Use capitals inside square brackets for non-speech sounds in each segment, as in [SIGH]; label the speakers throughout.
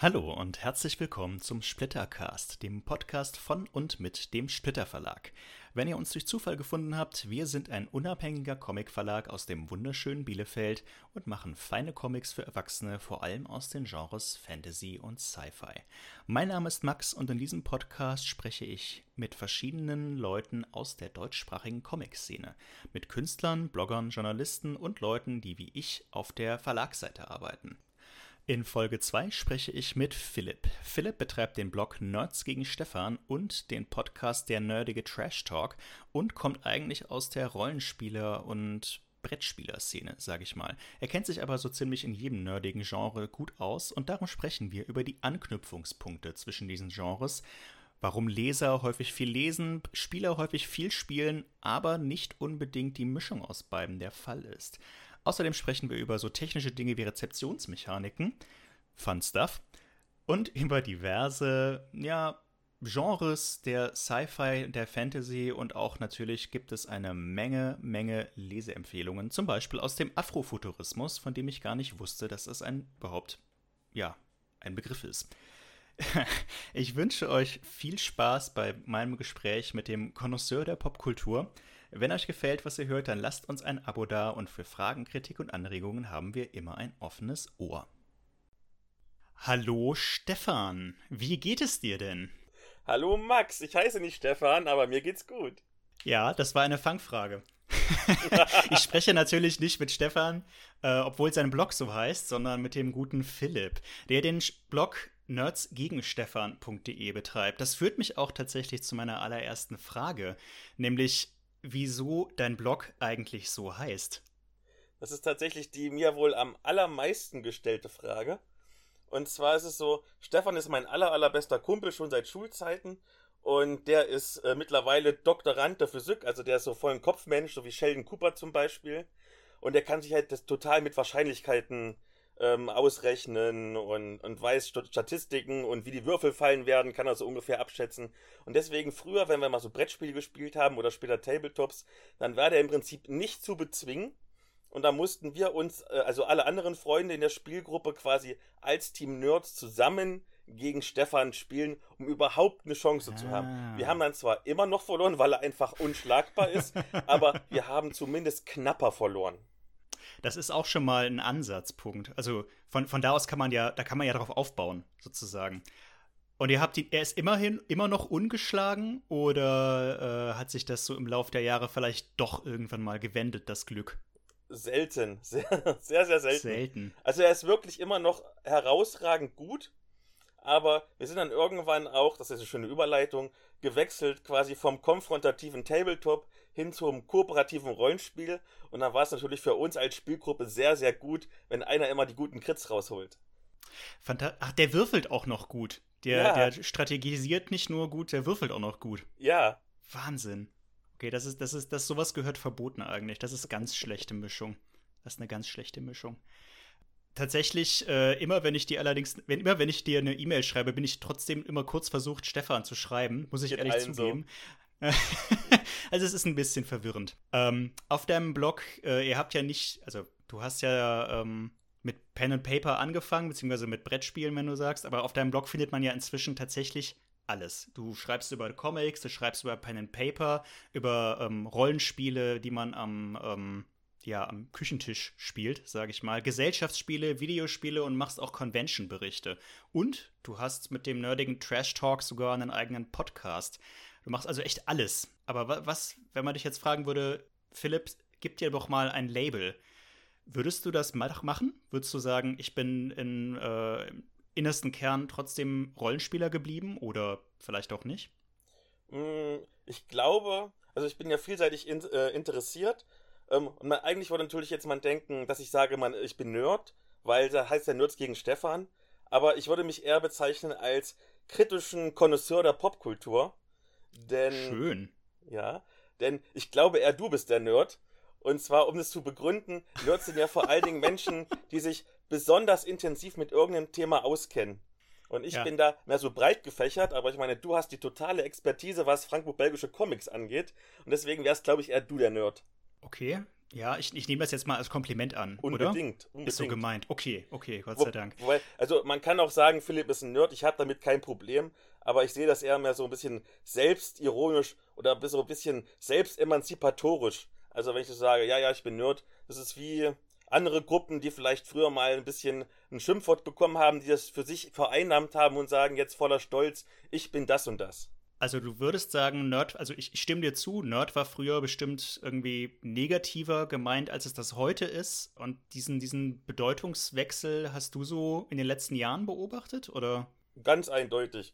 Speaker 1: Hallo und herzlich willkommen zum Splittercast, dem Podcast von und mit dem Splitter Verlag. Wenn ihr uns durch Zufall gefunden habt, wir sind ein unabhängiger Comicverlag aus dem wunderschönen Bielefeld und machen feine Comics für Erwachsene, vor allem aus den Genres Fantasy und Sci-Fi. Mein Name ist Max und in diesem Podcast spreche ich mit verschiedenen Leuten aus der deutschsprachigen Comic-Szene, mit Künstlern, Bloggern, Journalisten und Leuten, die wie ich auf der Verlagsseite arbeiten. In Folge 2 spreche ich mit Philipp. Philipp betreibt den Blog Nerds gegen Stefan und den Podcast Der Nerdige Trash Talk und kommt eigentlich aus der Rollenspieler- und Brettspieler-Szene, sage ich mal. Er kennt sich aber so ziemlich in jedem nerdigen Genre gut aus und darum sprechen wir über die Anknüpfungspunkte zwischen diesen Genres, warum Leser häufig viel lesen, Spieler häufig viel spielen, aber nicht unbedingt die Mischung aus beiden der Fall ist. Außerdem sprechen wir über so technische Dinge wie Rezeptionsmechaniken, Fun Stuff, und über diverse, ja, Genres der Sci-Fi, der Fantasy und auch natürlich gibt es eine Menge, Menge Leseempfehlungen, zum Beispiel aus dem Afrofuturismus, von dem ich gar nicht wusste, dass es ein überhaupt, ja, ein Begriff ist. [LAUGHS] Ich wünsche euch viel Spaß bei meinem Gespräch mit dem Connoisseur der Popkultur. Wenn euch gefällt, was ihr hört, dann lasst uns ein Abo da und für Fragen, Kritik und Anregungen haben wir immer ein offenes Ohr. Hallo Stefan, wie geht es dir denn?
Speaker 2: Hallo Max, ich heiße nicht Stefan, aber mir geht's gut.
Speaker 1: Ja, das war eine Fangfrage. [LAUGHS] ich spreche natürlich nicht mit Stefan, äh, obwohl sein Blog so heißt, sondern mit dem guten Philipp, der den Blog nerdsgegenstefan.de betreibt. Das führt mich auch tatsächlich zu meiner allerersten Frage, nämlich wieso dein Blog eigentlich so heißt.
Speaker 2: Das ist tatsächlich die mir wohl am allermeisten gestellte Frage. Und zwar ist es so, Stefan ist mein aller, allerbester Kumpel schon seit Schulzeiten und der ist äh, mittlerweile Doktorand der Physik, also der ist so voll ein Kopfmensch, so wie Sheldon Cooper zum Beispiel. Und der kann sich halt das total mit Wahrscheinlichkeiten ähm, ausrechnen und, und weiß Statistiken und wie die Würfel fallen werden, kann er so ungefähr abschätzen. Und deswegen früher, wenn wir mal so Brettspiele gespielt haben oder später Tabletops, dann war der im Prinzip nicht zu bezwingen. Und da mussten wir uns, äh, also alle anderen Freunde in der Spielgruppe quasi als Team Nerds zusammen gegen Stefan spielen, um überhaupt eine Chance ah. zu haben. Wir ah. haben dann zwar immer noch verloren, weil er einfach unschlagbar ist, [LAUGHS] aber wir haben zumindest knapper verloren.
Speaker 1: Das ist auch schon mal ein Ansatzpunkt. Also von, von da aus kann man ja, da kann man ja darauf aufbauen, sozusagen. Und ihr habt ihn, er ist immerhin immer noch ungeschlagen oder äh, hat sich das so im Laufe der Jahre vielleicht doch irgendwann mal gewendet, das Glück?
Speaker 2: Selten, [LAUGHS] sehr, sehr, sehr selten.
Speaker 1: Selten.
Speaker 2: Also er ist wirklich immer noch herausragend gut, aber wir sind dann irgendwann auch, das ist eine schöne Überleitung, gewechselt quasi vom konfrontativen Tabletop hin zum kooperativen Rollenspiel. Und dann war es natürlich für uns als Spielgruppe sehr, sehr gut, wenn einer immer die guten Crits rausholt.
Speaker 1: Ach, der würfelt auch noch gut. Der, ja. der strategisiert nicht nur gut, der würfelt auch noch gut.
Speaker 2: Ja.
Speaker 1: Wahnsinn. Okay, das ist, das ist, das sowas gehört verboten eigentlich. Das ist ganz schlechte Mischung. Das ist eine ganz schlechte Mischung tatsächlich, äh, immer wenn ich dir allerdings, wenn, immer wenn ich dir eine E-Mail schreibe, bin ich trotzdem immer kurz versucht, Stefan zu schreiben, muss ich Geht ehrlich zugeben. So. [LAUGHS] also es ist ein bisschen verwirrend. Ähm, auf deinem Blog, äh, ihr habt ja nicht, also du hast ja ähm, mit Pen and Paper angefangen, beziehungsweise mit Brettspielen, wenn du sagst, aber auf deinem Blog findet man ja inzwischen tatsächlich alles. Du schreibst über Comics, du schreibst über Pen and Paper, über ähm, Rollenspiele, die man am ähm, ja, am Küchentisch spielt, sage ich mal, Gesellschaftsspiele, Videospiele und machst auch Convention-Berichte. Und du hast mit dem nerdigen Trash Talk sogar einen eigenen Podcast. Du machst also echt alles. Aber was, wenn man dich jetzt fragen würde, Philipp, gib dir doch mal ein Label. Würdest du das mal machen? Würdest du sagen, ich bin in, äh, im innersten Kern trotzdem Rollenspieler geblieben oder vielleicht auch nicht?
Speaker 2: Mm, ich glaube, also ich bin ja vielseitig in, äh, interessiert ähm, und man, eigentlich würde natürlich jetzt man denken, dass ich sage, man, ich bin Nerd, weil da heißt ja Nerds gegen Stefan. Aber ich würde mich eher bezeichnen als kritischen Connoisseur der Popkultur. Denn.
Speaker 1: Schön.
Speaker 2: Ja. Denn ich glaube eher, du bist der Nerd. Und zwar, um es zu begründen, Nerds sind ja vor allen Dingen Menschen, die sich besonders intensiv mit irgendeinem Thema auskennen. Und ich ja. bin da mehr so breit gefächert, aber ich meine, du hast die totale Expertise, was franco-belgische Comics angeht. Und deswegen wärst, glaube ich, eher du der Nerd.
Speaker 1: Okay, Ja, ich, ich nehme das jetzt mal als Kompliment an.
Speaker 2: Unbedingt,
Speaker 1: oder?
Speaker 2: unbedingt.
Speaker 1: Ist so gemeint. Okay, okay, Gott sei Dank.
Speaker 2: Wobei, also man kann auch sagen, Philipp ist ein Nerd, ich habe damit kein Problem, aber ich sehe das eher mehr so ein bisschen selbstironisch oder so ein bisschen selbstemanzipatorisch. Also wenn ich so sage, ja, ja, ich bin Nerd, das ist wie andere Gruppen, die vielleicht früher mal ein bisschen ein Schimpfwort bekommen haben, die das für sich vereinnahmt haben und sagen jetzt voller Stolz, ich bin das und das.
Speaker 1: Also du würdest sagen, Nerd, also ich, ich, stimme dir zu, Nerd war früher bestimmt irgendwie negativer gemeint, als es das heute ist. Und diesen, diesen Bedeutungswechsel hast du so in den letzten Jahren beobachtet, oder?
Speaker 2: Ganz eindeutig.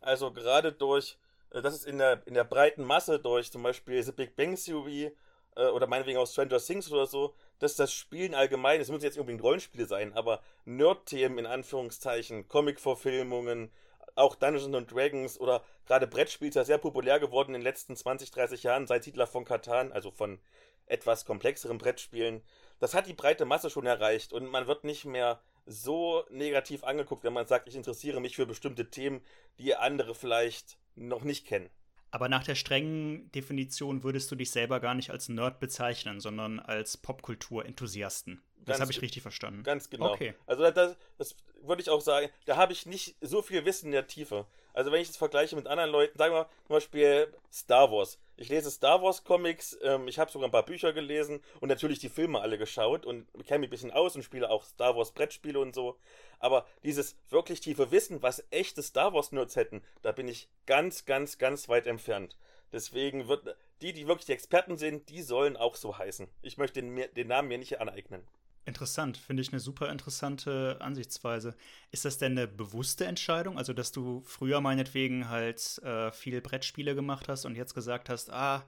Speaker 2: Also gerade durch, äh, das ist in der, in der breiten Masse durch zum Beispiel The Big Bang Theory äh, oder meinetwegen auch Stranger Things oder so, dass das Spielen allgemein, es müssen jetzt unbedingt Rollenspiele sein, aber Nerd-Themen in Anführungszeichen, Comic-Verfilmungen, auch Dungeons and Dragons oder gerade Brettspiel ist ja sehr populär geworden in den letzten 20, 30 Jahren seit Hitler von Katan, also von etwas komplexeren Brettspielen. Das hat die breite Masse schon erreicht und man wird nicht mehr so negativ angeguckt, wenn man sagt, ich interessiere mich für bestimmte Themen, die andere vielleicht noch nicht kennen.
Speaker 1: Aber nach der strengen Definition würdest du dich selber gar nicht als Nerd bezeichnen, sondern als Popkultur-Enthusiasten. Das habe ich richtig verstanden.
Speaker 2: Ganz genau. Okay. Also das, das würde ich auch sagen, da habe ich nicht so viel Wissen in der Tiefe. Also wenn ich das vergleiche mit anderen Leuten, sagen wir zum Beispiel Star Wars. Ich lese Star Wars Comics, ähm, ich habe sogar ein paar Bücher gelesen und natürlich die Filme alle geschaut und kenne mich ein bisschen aus und spiele auch Star Wars Brettspiele und so. Aber dieses wirklich tiefe Wissen, was echte Star Wars Nerds hätten, da bin ich ganz, ganz, ganz weit entfernt. Deswegen wird die, die wirklich die Experten sind, die sollen auch so heißen. Ich möchte den, den Namen mir nicht aneignen.
Speaker 1: Interessant, finde ich eine super interessante Ansichtsweise. Ist das denn eine bewusste Entscheidung? Also, dass du früher meinetwegen halt äh, viel Brettspiele gemacht hast und jetzt gesagt hast, ah,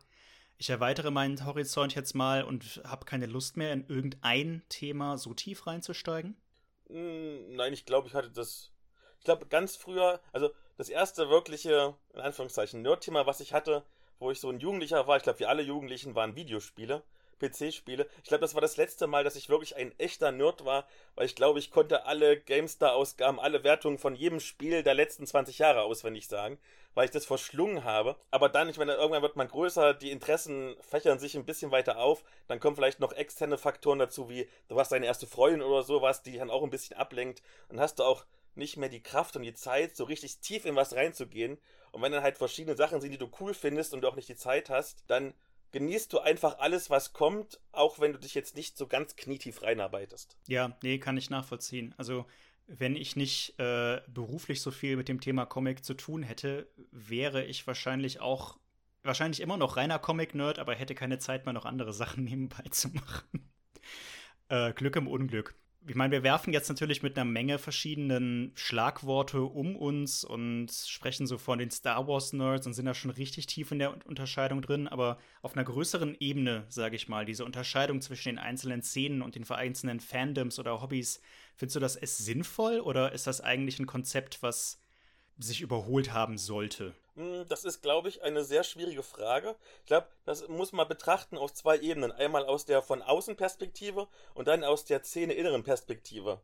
Speaker 1: ich erweitere meinen Horizont jetzt mal und habe keine Lust mehr, in irgendein Thema so tief reinzusteigen?
Speaker 2: Hm, nein, ich glaube, ich hatte das. Ich glaube, ganz früher, also das erste wirkliche, in Anführungszeichen, Nerd-Thema, was ich hatte, wo ich so ein Jugendlicher war, ich glaube, wir alle Jugendlichen waren Videospiele. PC-Spiele. Ich glaube, das war das letzte Mal, dass ich wirklich ein echter Nerd war, weil ich glaube, ich konnte alle GameStar-Ausgaben, alle Wertungen von jedem Spiel der letzten 20 Jahre auswendig sagen, weil ich das verschlungen habe. Aber dann, ich meine, irgendwann wird man größer, die Interessen fächern sich ein bisschen weiter auf, dann kommen vielleicht noch externe Faktoren dazu, wie du hast deine erste Freundin oder sowas, die dich dann auch ein bisschen ablenkt. Dann hast du auch nicht mehr die Kraft und die Zeit, so richtig tief in was reinzugehen. Und wenn dann halt verschiedene Sachen sind, die du cool findest und du auch nicht die Zeit hast, dann genießt du einfach alles, was kommt, auch wenn du dich jetzt nicht so ganz knietief reinarbeitest.
Speaker 1: Ja, nee, kann ich nachvollziehen. Also, wenn ich nicht äh, beruflich so viel mit dem Thema Comic zu tun hätte, wäre ich wahrscheinlich auch, wahrscheinlich immer noch reiner Comic-Nerd, aber hätte keine Zeit mehr, noch andere [LAUGHS] Sachen nebenbei zu machen. äh, Glück im Unglück ich meine, wir werfen jetzt natürlich mit einer Menge verschiedenen Schlagworte um uns und sprechen so von den Star Wars Nerds und sind da schon richtig tief in der Unterscheidung drin, aber auf einer größeren Ebene, sage ich mal, diese Unterscheidung zwischen den einzelnen Szenen und den vereinzelten Fandoms oder Hobbys, findest du das ist sinnvoll oder ist das eigentlich ein Konzept, was sich überholt haben sollte?
Speaker 2: Hm, das ist, glaube ich, eine sehr schwierige Frage. Ich glaube, das muss man betrachten auf zwei Ebenen. Einmal aus der von außen Perspektive und dann aus der Szene-inneren Perspektive.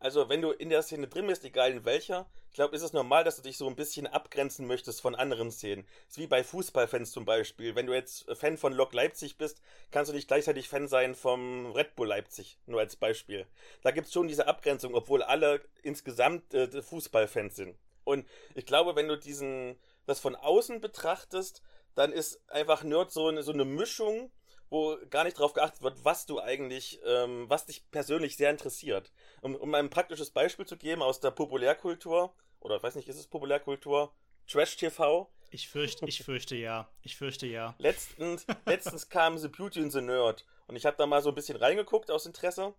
Speaker 2: Also, wenn du in der Szene drin bist, egal in welcher, ich glaube, ist es normal, dass du dich so ein bisschen abgrenzen möchtest von anderen Szenen. Das ist wie bei Fußballfans zum Beispiel. Wenn du jetzt Fan von Lok Leipzig bist, kannst du nicht gleichzeitig Fan sein vom Red Bull Leipzig, nur als Beispiel. Da gibt es schon diese Abgrenzung, obwohl alle insgesamt äh, Fußballfans sind. Und ich glaube, wenn du diesen, das von außen betrachtest, dann ist einfach Nerd so eine, so eine Mischung, wo gar nicht darauf geachtet wird, was du eigentlich, ähm, was dich persönlich sehr interessiert. Um, um ein praktisches Beispiel zu geben aus der Populärkultur, oder ich weiß nicht, ist es Populärkultur? Trash TV?
Speaker 1: Ich fürchte, ich [LAUGHS] fürchte ja. Ich fürchte ja.
Speaker 2: Letztens, letztens kam The Beauty and the Nerd und ich habe da mal so ein bisschen reingeguckt aus Interesse,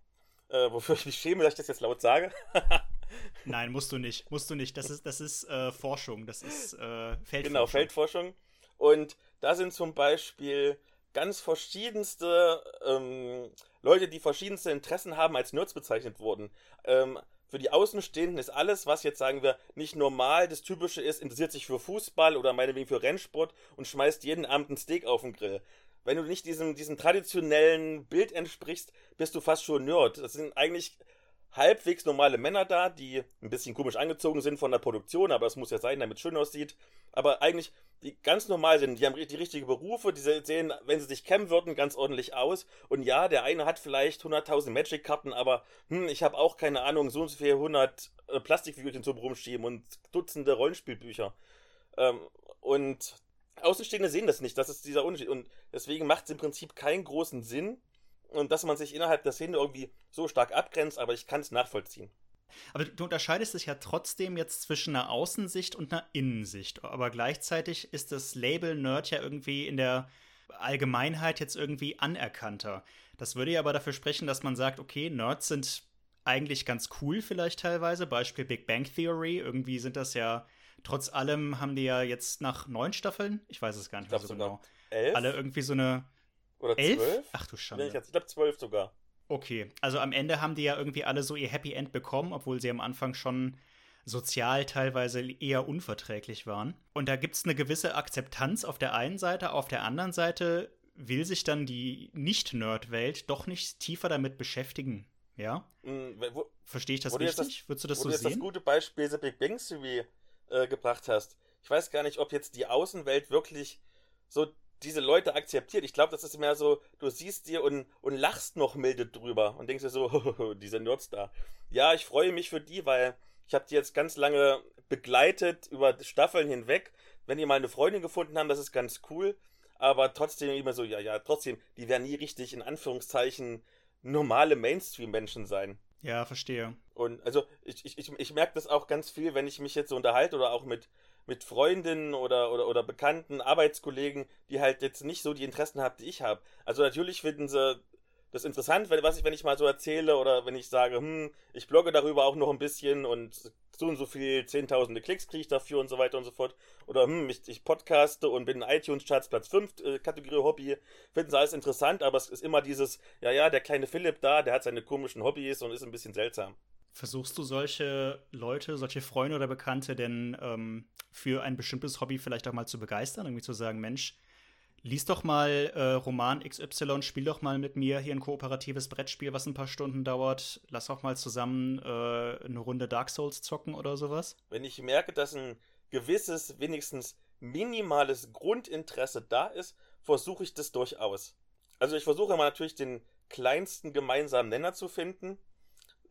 Speaker 2: äh, wofür ich mich schäme, dass ich das jetzt laut sage. [LAUGHS]
Speaker 1: Nein, musst du nicht. Musst du nicht. Das ist, das ist äh, Forschung. Das ist äh, Feldforschung.
Speaker 2: Genau, Feldforschung. Und da sind zum Beispiel ganz verschiedenste ähm, Leute, die verschiedenste Interessen haben, als Nerds bezeichnet wurden. Ähm, für die Außenstehenden ist alles, was jetzt sagen wir nicht normal, das Typische ist, interessiert sich für Fußball oder meinetwegen für Rennsport und schmeißt jeden Abend ein Steak auf den Grill. Wenn du nicht diesem, diesem traditionellen Bild entsprichst, bist du fast schon Nerd. Das sind eigentlich halbwegs normale Männer da, die ein bisschen komisch angezogen sind von der Produktion, aber es muss ja sein, damit es schön aussieht. Aber eigentlich die ganz normal sind, die haben die richtigen Berufe, die sehen, wenn sie sich kämmen würden, ganz ordentlich aus. Und ja, der eine hat vielleicht 100.000 Magic-Karten, aber hm, ich habe auch keine Ahnung, so und so viele 100 äh, Plastikfigürchen zum rumschieben und Dutzende Rollenspielbücher. Ähm, und Außenstehende sehen das nicht, das ist dieser Unterschied. Und deswegen macht es im Prinzip keinen großen Sinn, und dass man sich innerhalb der Szene irgendwie so stark abgrenzt, aber ich kann es nachvollziehen.
Speaker 1: Aber du unterscheidest dich ja trotzdem jetzt zwischen einer Außensicht und einer Innensicht. Aber gleichzeitig ist das Label Nerd ja irgendwie in der Allgemeinheit jetzt irgendwie anerkannter. Das würde ja aber dafür sprechen, dass man sagt, okay, Nerds sind eigentlich ganz cool vielleicht teilweise. Beispiel Big Bang Theory. Irgendwie sind das ja, trotz allem haben die ja jetzt nach neun Staffeln, ich weiß es gar nicht mehr so genau, elf? alle irgendwie so eine.
Speaker 2: Oder elf? zwölf?
Speaker 1: Ach du Schande.
Speaker 2: Ich, ich glaube zwölf sogar.
Speaker 1: Okay, also am Ende haben die ja irgendwie alle so ihr Happy End bekommen, obwohl sie am Anfang schon sozial teilweise eher unverträglich waren. Und da gibt es eine gewisse Akzeptanz auf der einen Seite, auf der anderen Seite will sich dann die Nicht-Nerd-Welt doch nicht tiefer damit beschäftigen. Ja? Mhm, Verstehe ich das richtig?
Speaker 2: Das, Würdest du das so du jetzt sehen? das gute Beispiel The Big Bang Theory äh, gebracht hast. Ich weiß gar nicht, ob jetzt die Außenwelt wirklich so diese Leute akzeptiert. Ich glaube, das ist mehr so, du siehst dir und, und lachst noch milde drüber und denkst dir so, [LAUGHS] diese Nerds da. Ja, ich freue mich für die, weil ich habe die jetzt ganz lange begleitet über Staffeln hinweg. Wenn die mal eine Freundin gefunden haben, das ist ganz cool. Aber trotzdem immer so, ja, ja, trotzdem, die werden nie richtig in Anführungszeichen normale Mainstream-Menschen sein.
Speaker 1: Ja, verstehe.
Speaker 2: Und also ich, ich, ich, ich merke das auch ganz viel, wenn ich mich jetzt so unterhalte oder auch mit, mit Freundinnen oder, oder, oder bekannten Arbeitskollegen, die halt jetzt nicht so die Interessen haben, die ich habe. Also natürlich finden sie das interessant, wenn, was ich, wenn ich mal so erzähle oder wenn ich sage, hm, ich blogge darüber auch noch ein bisschen und so und so viel zehntausende Klicks kriege ich dafür und so weiter und so fort. Oder hm, ich, ich podcaste und bin in iTunes-Charts Platz 5, äh, Kategorie Hobby. Finden sie alles interessant, aber es ist immer dieses, ja, ja, der kleine Philipp da, der hat seine komischen Hobbys und ist ein bisschen seltsam.
Speaker 1: Versuchst du solche Leute, solche Freunde oder Bekannte denn ähm, für ein bestimmtes Hobby vielleicht auch mal zu begeistern? Irgendwie zu sagen, Mensch, lies doch mal äh, Roman XY, spiel doch mal mit mir hier ein kooperatives Brettspiel, was ein paar Stunden dauert. Lass auch mal zusammen äh, eine Runde Dark Souls zocken oder sowas.
Speaker 2: Wenn ich merke, dass ein gewisses, wenigstens minimales Grundinteresse da ist, versuche ich das durchaus. Also ich versuche mal natürlich den kleinsten gemeinsamen Nenner zu finden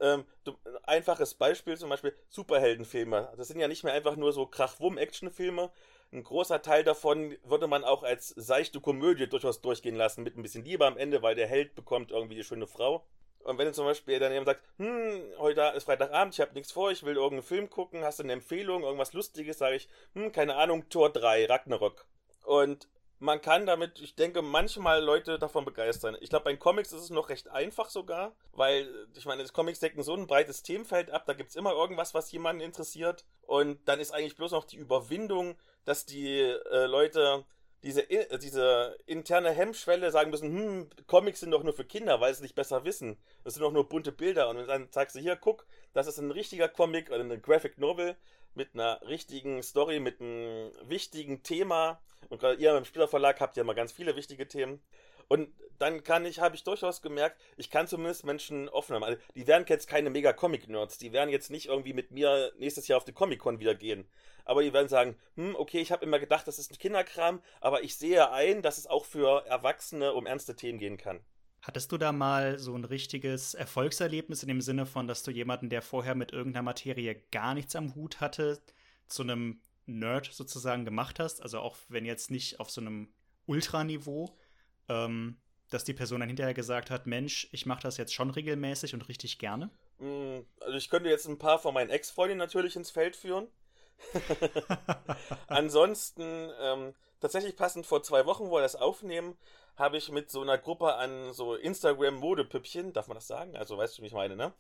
Speaker 2: ähm, ein einfaches Beispiel zum Beispiel Superheldenfilme. Das sind ja nicht mehr einfach nur so Krach-Wumm-Actionfilme. Ein großer Teil davon würde man auch als seichte Komödie durchaus durchgehen lassen, mit ein bisschen Liebe am Ende, weil der Held bekommt irgendwie die schöne Frau. Und wenn du zum Beispiel dann jemand sagt, hm, heute ist Freitagabend, ich habe nichts vor, ich will irgendeinen Film gucken, hast du eine Empfehlung, irgendwas Lustiges, sage ich, hm, keine Ahnung, Tor 3, Ragnarok. Und man kann damit, ich denke, manchmal Leute davon begeistern. Ich glaube, bei Comics ist es noch recht einfach sogar, weil, ich meine, Comics decken so ein breites Themenfeld ab, da gibt es immer irgendwas, was jemanden interessiert. Und dann ist eigentlich bloß noch die Überwindung, dass die äh, Leute diese, äh, diese interne Hemmschwelle sagen müssen, hm, Comics sind doch nur für Kinder, weil sie es nicht besser wissen. Das sind doch nur bunte Bilder. Und dann sagst du, hier, guck, das ist ein richtiger Comic oder eine Graphic Novel mit einer richtigen Story, mit einem wichtigen Thema. Und gerade ihr im Spielerverlag habt ja mal ganz viele wichtige Themen. Und dann kann ich, habe ich durchaus gemerkt, ich kann zumindest Menschen offen haben. Also, die werden jetzt keine mega Comic-Nerds. Die werden jetzt nicht irgendwie mit mir nächstes Jahr auf die Comic-Con wieder gehen. Aber die werden sagen, hm, okay, ich habe immer gedacht, das ist ein Kinderkram, aber ich sehe ein, dass es auch für Erwachsene um ernste Themen gehen kann.
Speaker 1: Hattest du da mal so ein richtiges Erfolgserlebnis in dem Sinne von, dass du jemanden, der vorher mit irgendeiner Materie gar nichts am Hut hatte, zu einem Nerd sozusagen gemacht hast? Also auch wenn jetzt nicht auf so einem Ultraniveau, ähm, dass die Person dann hinterher gesagt hat, Mensch, ich mache das jetzt schon regelmäßig und richtig gerne?
Speaker 2: Mm, also ich könnte jetzt ein paar von meinen Ex-Freundinnen natürlich ins Feld führen. [LAUGHS] Ansonsten, ähm, tatsächlich passend vor zwei Wochen, wo wir das aufnehmen, habe ich mit so einer Gruppe an so Instagram-Modepüppchen, darf man das sagen? Also weißt du, wie ich meine, ne?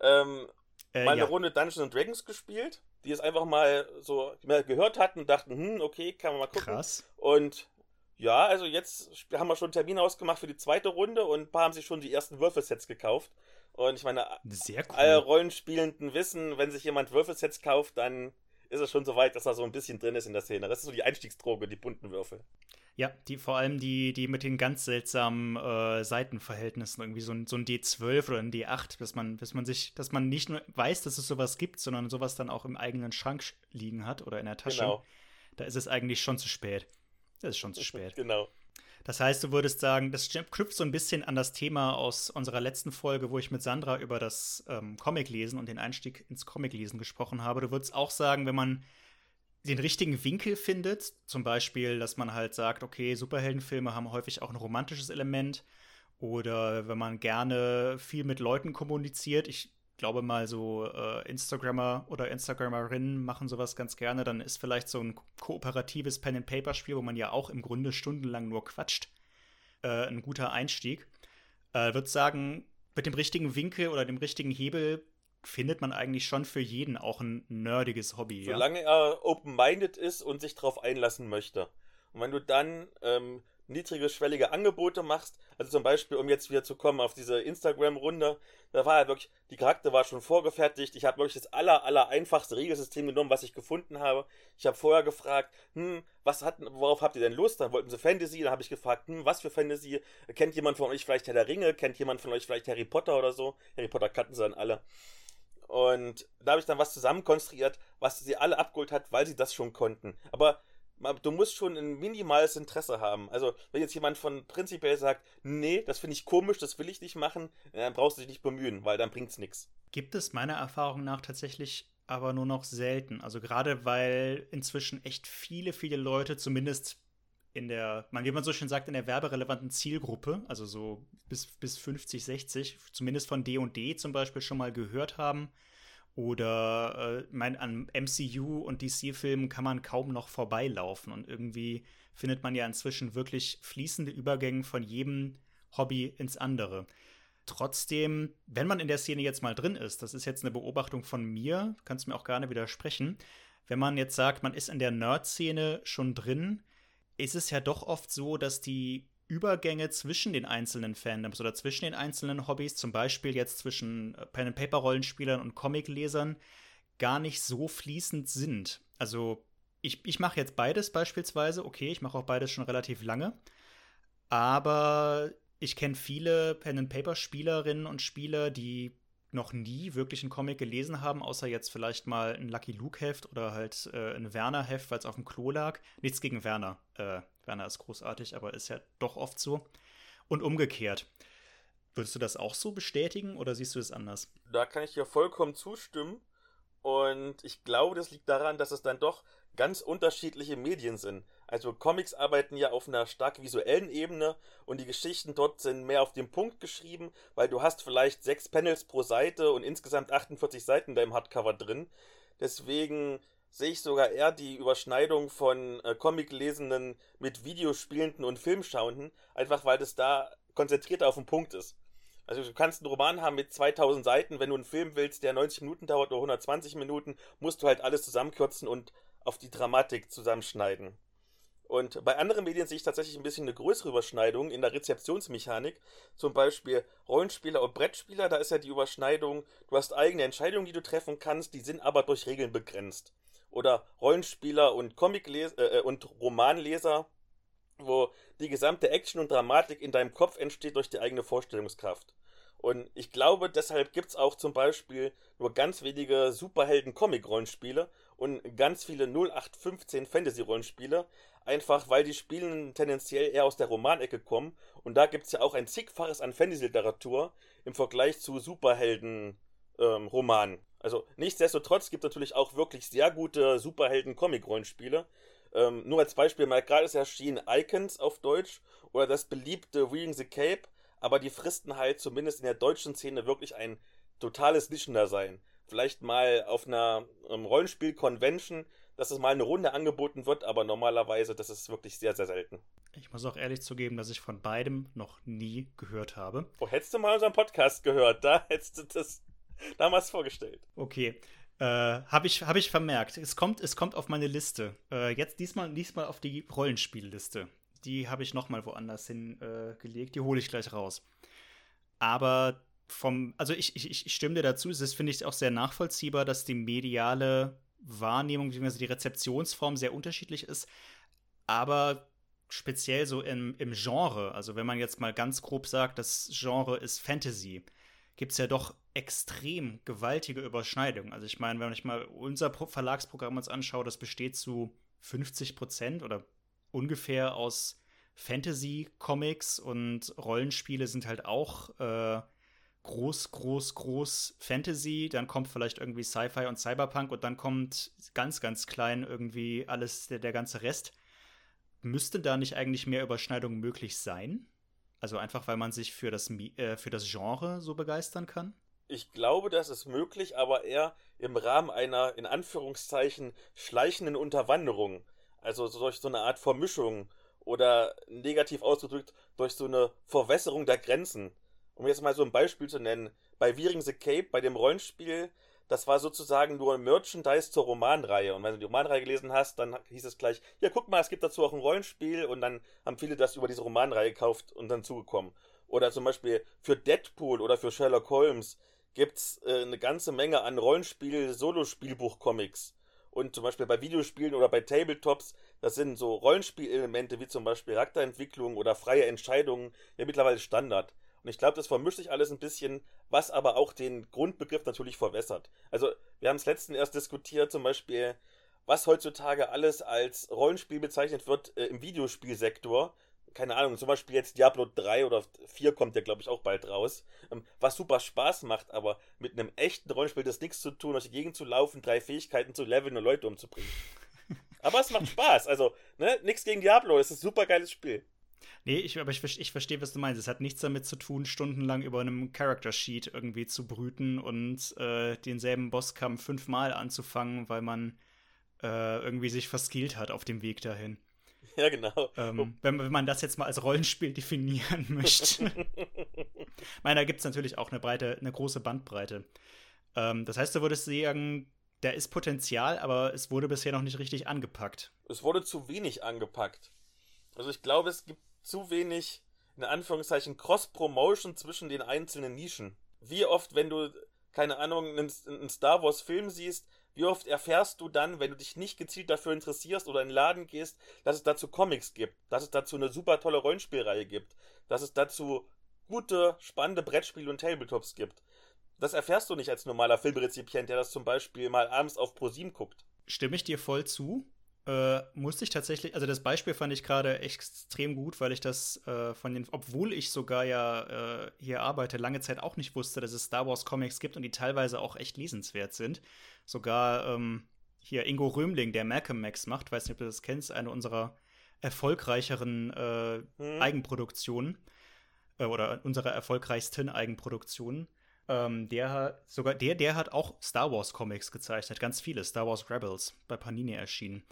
Speaker 2: Ähm, äh, mal eine ja. Runde Dungeons Dragons gespielt, die es einfach mal so gehört hatten und dachten, hm, okay, kann man mal gucken. Krass. Und ja, also jetzt haben wir schon einen Termin ausgemacht für die zweite Runde und ein paar haben sich schon die ersten Würfelsets gekauft. Und ich meine,
Speaker 1: Sehr cool.
Speaker 2: alle Rollenspielenden wissen, wenn sich jemand Würfelsets kauft, dann ist es schon so weit, dass er so ein bisschen drin ist in der Szene. Das ist so die Einstiegsdroge, die bunten Würfel.
Speaker 1: Ja, die vor allem die, die mit den ganz seltsamen äh, Seitenverhältnissen, irgendwie so ein, so ein D12 oder ein D8, dass man, dass man sich, dass man nicht nur weiß, dass es sowas gibt, sondern sowas dann auch im eigenen Schrank liegen hat oder in der Tasche. Genau. Da ist es eigentlich schon zu spät. Das ist schon zu spät.
Speaker 2: genau.
Speaker 1: Das heißt, du würdest sagen, das knüpft so ein bisschen an das Thema aus unserer letzten Folge, wo ich mit Sandra über das ähm, Comiclesen und den Einstieg ins Comiclesen gesprochen habe. Du würdest auch sagen, wenn man den richtigen Winkel findet, zum Beispiel, dass man halt sagt, okay, Superheldenfilme haben häufig auch ein romantisches Element oder wenn man gerne viel mit Leuten kommuniziert. Ich glaube mal so äh, Instagrammer oder Instagrammerinnen machen sowas ganz gerne, dann ist vielleicht so ein kooperatives Pen-and-Paper-Spiel, wo man ja auch im Grunde stundenlang nur quatscht, äh, ein guter Einstieg. Äh, würde sagen, mit dem richtigen Winkel oder dem richtigen Hebel findet man eigentlich schon für jeden auch ein nerdiges Hobby.
Speaker 2: Solange ja? er open-minded ist und sich darauf einlassen möchte. Und wenn du dann ähm, niedrige, schwellige Angebote machst, also zum Beispiel, um jetzt wieder zu kommen auf diese Instagram-Runde, da war ja wirklich, die Charakter war schon vorgefertigt, ich habe wirklich das aller, aller einfachste Regelsystem genommen, was ich gefunden habe. Ich habe vorher gefragt, hm, was hat, worauf habt ihr denn Lust? Dann wollten sie Fantasy, dann habe ich gefragt, hm, was für Fantasy? Kennt jemand von euch vielleicht Herr der Ringe? Kennt jemand von euch vielleicht Harry Potter oder so? Harry Potter kannten sie dann alle. Und da habe ich dann was zusammenkonstruiert, was sie alle abgeholt hat, weil sie das schon konnten. Aber du musst schon ein minimales Interesse haben. Also, wenn jetzt jemand von prinzipiell sagt, nee, das finde ich komisch, das will ich nicht machen, dann brauchst du dich nicht bemühen, weil dann bringt es nichts.
Speaker 1: Gibt es meiner Erfahrung nach tatsächlich aber nur noch selten. Also gerade weil inzwischen echt viele, viele Leute zumindest in der, man, wie man so schön sagt, in der werberelevanten Zielgruppe, also so bis, bis 50, 60, zumindest von D&D &D zum Beispiel schon mal gehört haben. Oder äh, mein, an MCU und DC-Filmen kann man kaum noch vorbeilaufen. Und irgendwie findet man ja inzwischen wirklich fließende Übergänge von jedem Hobby ins andere. Trotzdem, wenn man in der Szene jetzt mal drin ist, das ist jetzt eine Beobachtung von mir, kannst mir auch gerne widersprechen, wenn man jetzt sagt, man ist in der Nerd-Szene schon drin, ist es ja doch oft so, dass die Übergänge zwischen den einzelnen Fandoms oder zwischen den einzelnen Hobbys, zum Beispiel jetzt zwischen äh, Pen-and-Paper-Rollenspielern und Comiclesern, gar nicht so fließend sind. Also ich, ich mache jetzt beides beispielsweise, okay, ich mache auch beides schon relativ lange, aber ich kenne viele Pen-and-Paper-Spielerinnen und Spieler, die noch nie wirklich einen Comic gelesen haben, außer jetzt vielleicht mal ein Lucky Luke-Heft oder halt äh, ein Werner-Heft, weil es auf dem Klo lag. Nichts gegen Werner. Äh, Werner ist großartig, aber ist ja doch oft so. Und umgekehrt. Würdest du das auch so bestätigen oder siehst du es anders?
Speaker 2: Da kann ich dir vollkommen zustimmen. Und ich glaube, das liegt daran, dass es dann doch ganz unterschiedliche Medien sind. Also Comics arbeiten ja auf einer stark visuellen Ebene und die Geschichten dort sind mehr auf den Punkt geschrieben, weil du hast vielleicht sechs Panels pro Seite und insgesamt 48 Seiten da im Hardcover drin. Deswegen sehe ich sogar eher die Überschneidung von äh, Comic-Lesenden mit Videospielenden und Filmschauenden, einfach weil das da konzentrierter auf den Punkt ist. Also du kannst einen Roman haben mit 2000 Seiten, wenn du einen Film willst, der 90 Minuten dauert oder 120 Minuten, musst du halt alles zusammenkürzen und auf die Dramatik zusammenschneiden. Und bei anderen Medien sehe ich tatsächlich ein bisschen eine größere Überschneidung in der Rezeptionsmechanik. Zum Beispiel Rollenspieler und Brettspieler, da ist ja die Überschneidung, du hast eigene Entscheidungen, die du treffen kannst, die sind aber durch Regeln begrenzt. Oder Rollenspieler und Comicleser äh, und Romanleser, wo die gesamte Action und Dramatik in deinem Kopf entsteht durch die eigene Vorstellungskraft. Und ich glaube, deshalb gibt es auch zum Beispiel nur ganz wenige Superhelden-Comic-Rollenspiele und ganz viele 0815 Fantasy-Rollenspiele, einfach weil die Spiele tendenziell eher aus der Romanecke kommen. Und da gibt es ja auch ein zigfaches an Fantasy-Literatur im Vergleich zu Superhelden-Romanen. Ähm, also nichtsdestotrotz gibt es natürlich auch wirklich sehr gute Superhelden-Comic-Rollenspiele. Ähm, nur als Beispiel mal gerade ist erschienen Icons auf Deutsch oder das beliebte Reading the Cape aber die fristen halt zumindest in der deutschen Szene wirklich ein totales Nischendasein. Vielleicht mal auf einer ähm, Rollenspiel-Convention, dass es mal eine Runde angeboten wird, aber normalerweise, das ist wirklich sehr, sehr selten.
Speaker 1: Ich muss auch ehrlich zugeben, dass ich von beidem noch nie gehört habe.
Speaker 2: Oh, hättest du mal unseren Podcast gehört, da hättest du das damals vorgestellt.
Speaker 1: Okay. Äh, habe ich, hab ich vermerkt. Es kommt, es kommt auf meine Liste. Äh, jetzt diesmal, diesmal auf die Rollenspielliste die habe ich noch mal woanders hingelegt. Äh, die hole ich gleich raus. Aber vom, also ich, ich, ich stimme dir dazu, es ist, finde ich, auch sehr nachvollziehbar, dass die mediale Wahrnehmung, bzw. die Rezeptionsform sehr unterschiedlich ist. Aber speziell so im, im Genre, also wenn man jetzt mal ganz grob sagt, das Genre ist Fantasy, gibt es ja doch extrem gewaltige Überschneidungen. Also ich meine, wenn ich mal unser Verlagsprogramm uns anschaue, das besteht zu 50 Prozent oder ungefähr aus Fantasy-Comics und Rollenspiele sind halt auch äh, groß, groß, groß Fantasy, dann kommt vielleicht irgendwie Sci-Fi und Cyberpunk und dann kommt ganz, ganz klein irgendwie alles, der, der ganze Rest. Müsste da nicht eigentlich mehr Überschneidung möglich sein? Also einfach, weil man sich für das, äh, für das Genre so begeistern kann?
Speaker 2: Ich glaube, das ist möglich, aber eher im Rahmen einer, in Anführungszeichen, schleichenden Unterwanderung. Also durch so eine Art Vermischung oder negativ ausgedrückt durch so eine Verwässerung der Grenzen um jetzt mal so ein Beispiel zu nennen, bei Viring the Cape, bei dem Rollenspiel, das war sozusagen nur ein Merchandise zur Romanreihe. Und wenn du die Romanreihe gelesen hast, dann hieß es gleich, ja, guck mal, es gibt dazu auch ein Rollenspiel und dann haben viele das über diese Romanreihe gekauft und dann zugekommen. Oder zum Beispiel für Deadpool oder für Sherlock Holmes gibt's äh, eine ganze Menge an Rollenspiel-Solospielbuch-Comics. Und zum Beispiel bei Videospielen oder bei Tabletops, das sind so Rollenspielelemente wie zum Beispiel Charakterentwicklung oder freie Entscheidungen ja mittlerweile Standard. Und ich glaube, das vermischt sich alles ein bisschen, was aber auch den Grundbegriff natürlich verwässert. Also, wir haben es letzten erst diskutiert, zum Beispiel, was heutzutage alles als Rollenspiel bezeichnet wird äh, im Videospielsektor. Keine Ahnung, zum Beispiel jetzt Diablo 3 oder 4 kommt ja, glaube ich, auch bald raus. Ähm, was super Spaß macht, aber mit einem echten Rollenspiel das nichts zu tun, durch die Gegend zu laufen, drei Fähigkeiten zu leveln und Leute umzubringen. [LAUGHS] aber es macht Spaß. Also, ne, nichts gegen Diablo, es ist ein super geiles Spiel.
Speaker 1: Nee, ich, aber ich, ich verstehe, was du meinst. Es hat nichts damit zu tun, stundenlang über einem Character Sheet irgendwie zu brüten und äh, denselben Bosskampf fünfmal anzufangen, weil man äh, irgendwie sich verskillt hat auf dem Weg dahin. [LAUGHS]
Speaker 2: Ja, genau.
Speaker 1: Ähm, wenn, wenn, man das jetzt mal als Rollenspiel [LAUGHS] definieren möchte. ich meine, da gibt es natürlich auch eine breite, eine große Bandbreite. Ähm, das heißt, du würdest sagen, da ist Potenzial, aber es wurde bisher noch nicht richtig angepackt.
Speaker 2: Es wurde zu wenig angepackt. Also ich glaube, es gibt zu wenig, in Anführungszeichen, Cross-Promotion zwischen den einzelnen Nischen. Wie oft, wenn du, keine Ahnung, einen, Star Wars-Film siehst, wie oft erfährst du dann, wenn du dich nicht gezielt dafür interessierst oder in den Laden gehst, dass es dazu Comics gibt, dass es dazu eine super tolle Rollenspielreihe gibt, dass es dazu gute, spannende Brettspiele und Tabletops gibt. Das erfährst du nicht als normaler Filmrezipient, der das zum Beispiel mal abends auf ProSieben guckt.
Speaker 1: Stimme ich dir voll zu äh, musste ich tatsächlich, also das Beispiel fand ich gerade extrem gut, weil ich das äh, von den, obwohl ich sogar ja äh, hier arbeite, lange Zeit auch nicht wusste, dass es Star Wars Comics gibt und die teilweise auch echt lesenswert sind. Sogar ähm, hier Ingo Römling, der Malcolm Max macht, weiß nicht, ob du das kennst, eine unserer erfolgreicheren hm. Eigenproduktionen äh, oder unserer erfolgreichsten Eigenproduktionen. Ähm, der sogar der, der hat auch Star Wars Comics gezeichnet, ganz viele Star Wars Rebels bei Panini erschienen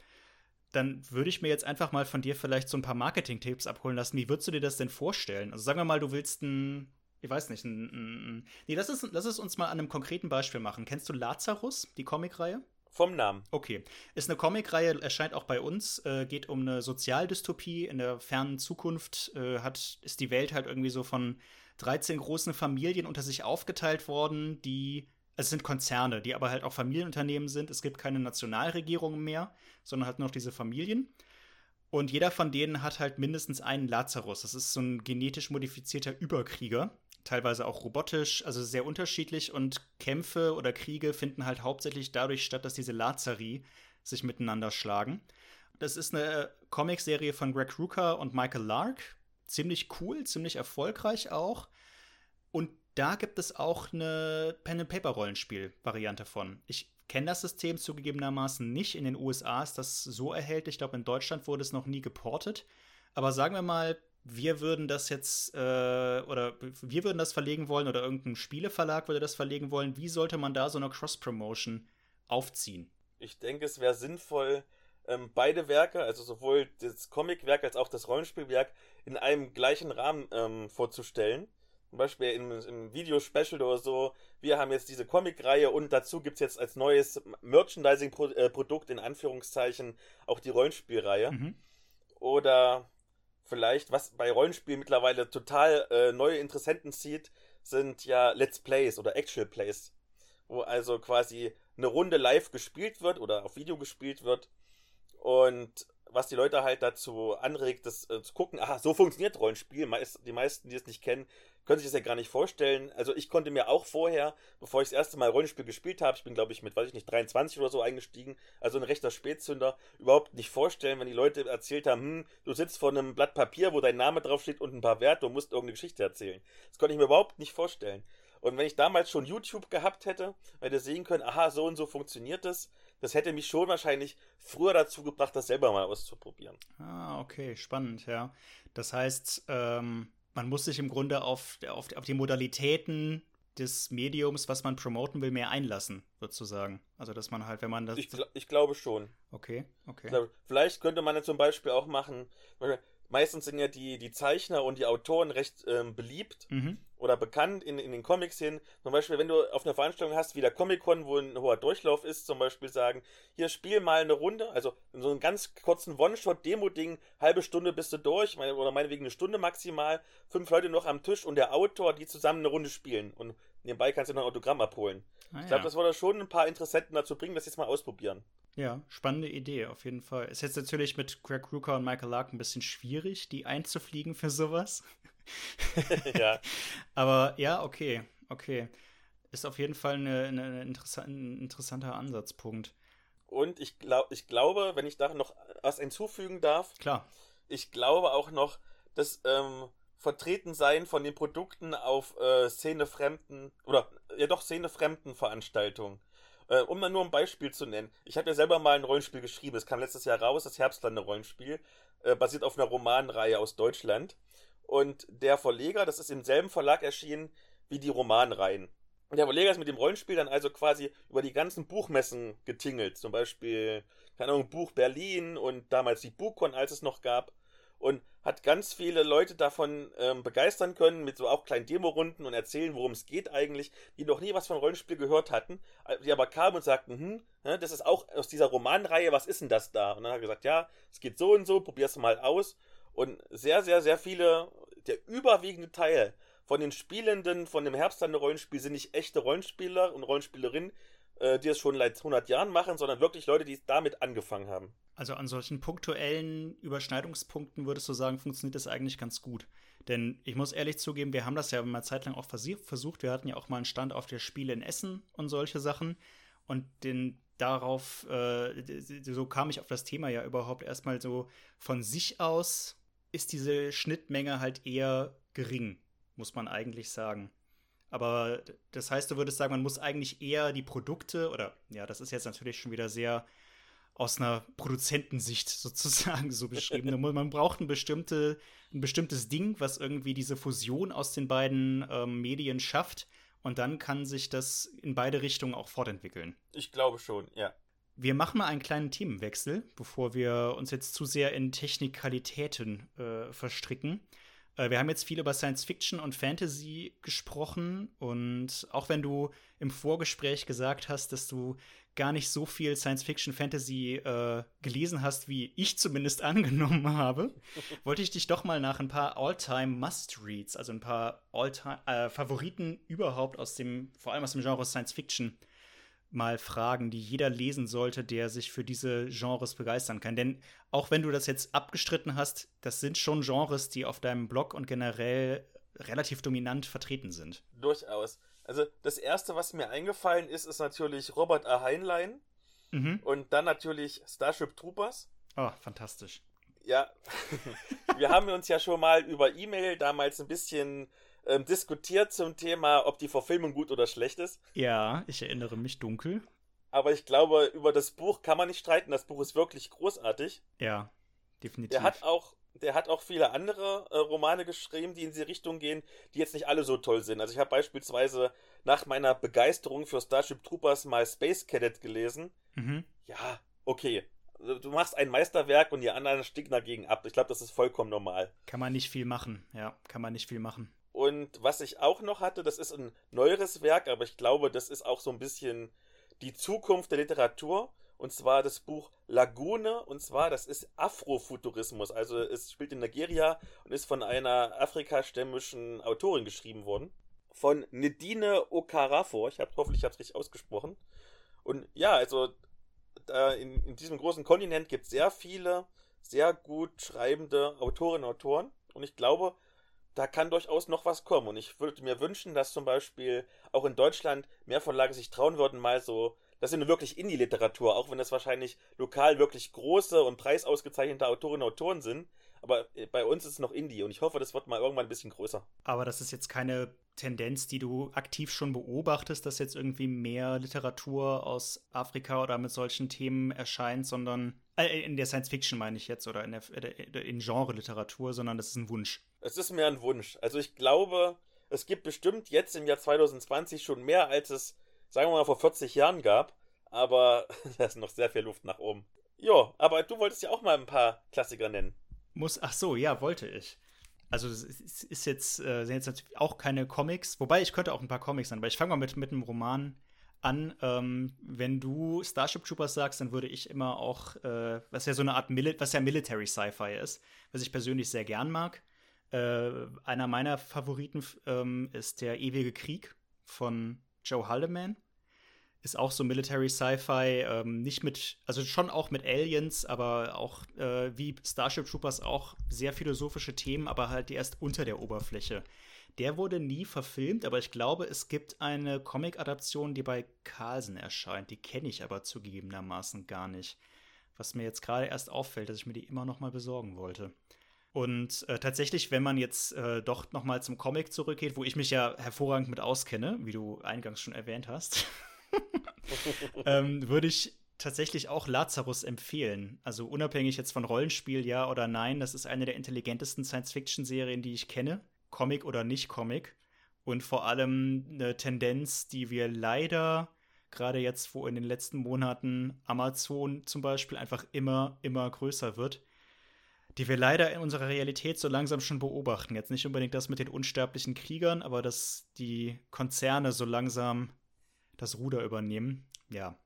Speaker 1: dann würde ich mir jetzt einfach mal von dir vielleicht so ein paar Marketing-Tipps abholen lassen. Wie würdest du dir das denn vorstellen? Also sagen wir mal, du willst ein, ich weiß nicht, ein, ein, nee, lass es, lass es uns mal an einem konkreten Beispiel machen. Kennst du Lazarus, die Comicreihe?
Speaker 2: Vom Namen.
Speaker 1: Okay. Ist eine Comicreihe, erscheint auch bei uns, äh, geht um eine Sozialdystopie. In der fernen Zukunft äh, hat, ist die Welt halt irgendwie so von 13 großen Familien unter sich aufgeteilt worden, die es sind Konzerne, die aber halt auch Familienunternehmen sind. Es gibt keine Nationalregierungen mehr, sondern halt nur noch diese Familien. Und jeder von denen hat halt mindestens einen Lazarus. Das ist so ein genetisch modifizierter Überkrieger, teilweise auch robotisch, also sehr unterschiedlich. Und Kämpfe oder Kriege finden halt hauptsächlich dadurch statt, dass diese Lazari sich miteinander schlagen. Das ist eine Comicserie von Greg Rucka und Michael Lark. Ziemlich cool, ziemlich erfolgreich auch. Und da gibt es auch eine Pen-and-Paper-Rollenspiel-Variante von. Ich kenne das System zugegebenermaßen nicht. In den USA ist das so erhältlich. Ich glaube, in Deutschland wurde es noch nie geportet. Aber sagen wir mal, wir würden das jetzt äh, oder wir würden das verlegen wollen oder irgendein Spieleverlag würde das verlegen wollen. Wie sollte man da so eine Cross-Promotion aufziehen?
Speaker 2: Ich denke, es wäre sinnvoll, ähm, beide Werke, also sowohl das Comicwerk als auch das Rollenspielwerk, in einem gleichen Rahmen ähm, vorzustellen zum Beispiel im, im Video-Special oder so, wir haben jetzt diese Comic-Reihe und dazu gibt es jetzt als neues Merchandising-Produkt in Anführungszeichen auch die Rollenspielreihe. Mhm. Oder vielleicht, was bei Rollenspielen mittlerweile total äh, neue Interessenten zieht, sind ja Let's Plays oder Actual Plays. Wo also quasi eine Runde live gespielt wird oder auf Video gespielt wird. Und was die Leute halt dazu anregt, das äh, zu gucken, aha, so funktioniert Rollenspiel. Meist, die meisten, die es nicht kennen, können sich das ja gar nicht vorstellen. Also ich konnte mir auch vorher, bevor ich das erste Mal Rollenspiel gespielt habe, ich bin glaube ich mit, weiß ich nicht, 23 oder so eingestiegen, also ein rechter Spätzünder, überhaupt nicht vorstellen, wenn die Leute erzählt haben, hm, du sitzt vor einem Blatt Papier, wo dein Name draufsteht und ein paar Werte und musst irgendeine Geschichte erzählen. Das konnte ich mir überhaupt nicht vorstellen. Und wenn ich damals schon YouTube gehabt hätte, hätte sehen können, aha, so und so funktioniert das, das hätte mich schon wahrscheinlich früher dazu gebracht, das selber mal auszuprobieren.
Speaker 1: Ah, okay, spannend, ja. Das heißt, ähm, man muss sich im Grunde auf, auf, auf die Modalitäten des Mediums, was man promoten will, mehr einlassen, sozusagen. Also, dass man halt, wenn man das.
Speaker 2: Ich, ich glaube schon.
Speaker 1: Okay, okay.
Speaker 2: Glaube, vielleicht könnte man ja zum Beispiel auch machen, meistens sind ja die, die Zeichner und die Autoren recht ähm, beliebt mhm. Oder bekannt in, in den Comics hin. Zum Beispiel, wenn du auf einer Veranstaltung hast wie der Comic-Con, wo ein hoher Durchlauf ist, zum Beispiel sagen, hier spiel mal eine Runde, also in so einem ganz kurzen One-Shot-Demo-Ding, halbe Stunde bist du durch, oder meinetwegen eine Stunde maximal, fünf Leute noch am Tisch und der Autor, die zusammen eine Runde spielen. Und nebenbei kannst du noch ein Autogramm abholen. Ah, ich glaube, ja. das würde schon ein paar Interessenten dazu bringen, das jetzt mal ausprobieren.
Speaker 1: Ja, spannende Idee, auf jeden Fall. Ist jetzt natürlich mit Greg Rucker und Michael Lark ein bisschen schwierig, die einzufliegen für sowas. [LAUGHS] ja. Aber ja, okay, okay. Ist auf jeden Fall eine, eine interessant, ein interessanter Ansatzpunkt.
Speaker 2: Und ich, glaub, ich glaube, wenn ich da noch was hinzufügen darf.
Speaker 1: Klar.
Speaker 2: Ich glaube auch noch, dass ähm, Vertretensein von den Produkten auf äh, szenefremden oder ja doch szenefremden Veranstaltungen. Äh, um mal nur ein Beispiel zu nennen. Ich habe ja selber mal ein Rollenspiel geschrieben. Es kam letztes Jahr raus, das Herbstlande-Rollenspiel. Äh, basiert auf einer Romanreihe aus Deutschland. Und der Verleger, das ist im selben Verlag erschienen wie die Romanreihen. Und der Verleger ist mit dem Rollenspiel dann also quasi über die ganzen Buchmessen getingelt. Zum Beispiel, keine Ahnung, Buch Berlin und damals die BuchCon, als es noch gab und hat ganz viele Leute davon ähm, begeistern können mit so auch kleinen Demorunden und erzählen, worum es geht eigentlich, die noch nie was von Rollenspiel gehört hatten, äh, die aber kamen und sagten, hm, das ist auch aus dieser Romanreihe, was ist denn das da? Und dann hat er gesagt, ja, es geht so und so, probier's mal aus. Und sehr, sehr, sehr viele, der überwiegende Teil von den Spielenden von dem Herbstlande-Rollenspiel sind nicht echte Rollenspieler und Rollenspielerinnen, äh, die es schon seit 100 Jahren machen, sondern wirklich Leute, die damit angefangen haben.
Speaker 1: Also an solchen punktuellen Überschneidungspunkten würdest du sagen, funktioniert das eigentlich ganz gut. Denn ich muss ehrlich zugeben, wir haben das ja mal zeitlang auch versucht. Wir hatten ja auch mal einen Stand auf der Spiele in Essen und solche Sachen. Und den darauf, äh, so kam ich auf das Thema ja überhaupt erstmal so von sich aus ist diese Schnittmenge halt eher gering, muss man eigentlich sagen. Aber das heißt, du würdest sagen, man muss eigentlich eher die Produkte, oder ja, das ist jetzt natürlich schon wieder sehr aus einer Produzentensicht [LAUGHS] sozusagen so beschrieben. [LAUGHS] man braucht ein, bestimmte, ein bestimmtes Ding, was irgendwie diese Fusion aus den beiden ähm, Medien schafft. Und dann kann sich das in beide Richtungen auch fortentwickeln.
Speaker 2: Ich glaube schon, ja.
Speaker 1: Wir machen mal einen kleinen Themenwechsel, bevor wir uns jetzt zu sehr in Technikalitäten äh, verstricken. Äh, wir haben jetzt viel über Science Fiction und Fantasy gesprochen und auch wenn du im Vorgespräch gesagt hast, dass du gar nicht so viel Science Fiction Fantasy äh, gelesen hast, wie ich zumindest [LAUGHS] angenommen habe, wollte ich dich doch mal nach ein paar All-Time Must-Reads, also ein paar All-Time äh, Favoriten überhaupt aus dem, vor allem aus dem Genre Science Fiction mal fragen, die jeder lesen sollte, der sich für diese Genres begeistern kann. Denn auch wenn du das jetzt abgestritten hast, das sind schon Genres, die auf deinem Blog und generell relativ dominant vertreten sind.
Speaker 2: Durchaus. Also das erste, was mir eingefallen ist, ist natürlich Robert A. Heinlein mhm. und dann natürlich Starship Troopers.
Speaker 1: Oh, fantastisch.
Speaker 2: Ja, [LAUGHS] wir haben uns ja schon mal über E-Mail damals ein bisschen ähm, diskutiert zum Thema, ob die Verfilmung gut oder schlecht ist.
Speaker 1: Ja, ich erinnere mich dunkel.
Speaker 2: Aber ich glaube, über das Buch kann man nicht streiten. Das Buch ist wirklich großartig.
Speaker 1: Ja, definitiv.
Speaker 2: Der hat auch, der hat auch viele andere äh, Romane geschrieben, die in diese Richtung gehen, die jetzt nicht alle so toll sind. Also ich habe beispielsweise nach meiner Begeisterung für Starship Troopers mal Space Cadet gelesen. Mhm. Ja, okay. Du machst ein Meisterwerk und die anderen sticken dagegen ab. Ich glaube, das ist vollkommen normal.
Speaker 1: Kann man nicht viel machen. Ja, kann man nicht viel machen.
Speaker 2: Und was ich auch noch hatte, das ist ein neueres Werk, aber ich glaube, das ist auch so ein bisschen die Zukunft der Literatur. Und zwar das Buch Lagune. Und zwar, das ist Afrofuturismus. Also es spielt in Nigeria und ist von einer afrikastämmischen Autorin geschrieben worden. Von Nedine Okarafor. Ich hab, hoffentlich habe es richtig ausgesprochen. Und ja, also in, in diesem großen Kontinent gibt es sehr viele sehr gut schreibende Autorinnen und Autoren. Und ich glaube, da kann durchaus noch was kommen. Und ich würde mir wünschen, dass zum Beispiel auch in Deutschland mehr Verlage sich trauen würden, mal so, das ist eine wirklich Indie-Literatur, auch wenn das wahrscheinlich lokal wirklich große und preisausgezeichnete Autorinnen und Autoren sind. Aber äh, bei uns ist es noch Indie und ich hoffe, das wird mal irgendwann ein bisschen größer.
Speaker 1: Aber das ist jetzt keine Tendenz, die du aktiv schon beobachtest, dass jetzt irgendwie mehr Literatur aus Afrika oder mit solchen Themen erscheint, sondern äh, in der Science Fiction meine ich jetzt oder in, der, in Genre-Literatur, sondern das ist ein Wunsch.
Speaker 2: Es ist mehr ein Wunsch. Also ich glaube, es gibt bestimmt jetzt im Jahr 2020 schon mehr, als es, sagen wir mal, vor 40 Jahren gab. Aber [LAUGHS] da ist noch sehr viel Luft nach oben. Jo, aber du wolltest ja auch mal ein paar Klassiker nennen.
Speaker 1: Muss, ach so, ja, wollte ich. Also es ist jetzt, äh, sind jetzt natürlich auch keine Comics, wobei ich könnte auch ein paar Comics nennen, aber ich fange mal mit, mit einem Roman an. Ähm, wenn du Starship Troopers sagst, dann würde ich immer auch, äh, was ja so eine Art, Mili was ja Military Sci-Fi ist, was ich persönlich sehr gern mag. Äh, einer meiner Favoriten ähm, ist der Ewige Krieg von Joe Haldeman. Ist auch so Military Sci-Fi, ähm, nicht mit, also schon auch mit Aliens, aber auch äh, wie Starship Troopers auch sehr philosophische Themen, aber halt erst unter der Oberfläche. Der wurde nie verfilmt, aber ich glaube, es gibt eine Comic-Adaption, die bei Carlsen erscheint. Die kenne ich aber zugegebenermaßen gar nicht. Was mir jetzt gerade erst auffällt, dass ich mir die immer noch mal besorgen wollte. Und äh, tatsächlich, wenn man jetzt äh, doch noch mal zum Comic zurückgeht, wo ich mich ja hervorragend mit auskenne, wie du eingangs schon erwähnt hast, [LAUGHS] ähm, würde ich tatsächlich auch Lazarus empfehlen. Also unabhängig jetzt von Rollenspiel, ja oder nein, das ist eine der intelligentesten Science-Fiction-Serien, die ich kenne, Comic oder nicht Comic. Und vor allem eine Tendenz, die wir leider gerade jetzt, wo in den letzten Monaten Amazon zum Beispiel einfach immer, immer größer wird, die wir leider in unserer Realität so langsam schon beobachten. Jetzt nicht unbedingt das mit den unsterblichen Kriegern, aber dass die Konzerne so langsam das Ruder übernehmen. Ja.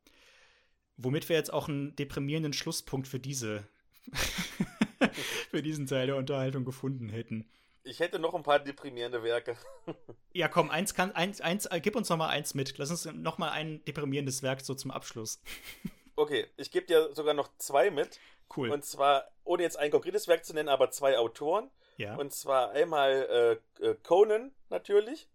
Speaker 1: Womit wir jetzt auch einen deprimierenden Schlusspunkt für diese [LAUGHS] für diesen Teil der Unterhaltung gefunden hätten.
Speaker 2: Ich hätte noch ein paar deprimierende Werke. [LAUGHS]
Speaker 1: ja, komm, eins kann, eins, eins, gib uns noch mal eins mit. Lass uns noch mal ein deprimierendes Werk so zum Abschluss. [LAUGHS]
Speaker 2: okay, ich gebe dir sogar noch zwei mit.
Speaker 1: Cool.
Speaker 2: Und zwar, ohne jetzt ein konkretes Werk zu nennen, aber zwei Autoren.
Speaker 1: Ja.
Speaker 2: Und zwar einmal äh, äh, Conan natürlich.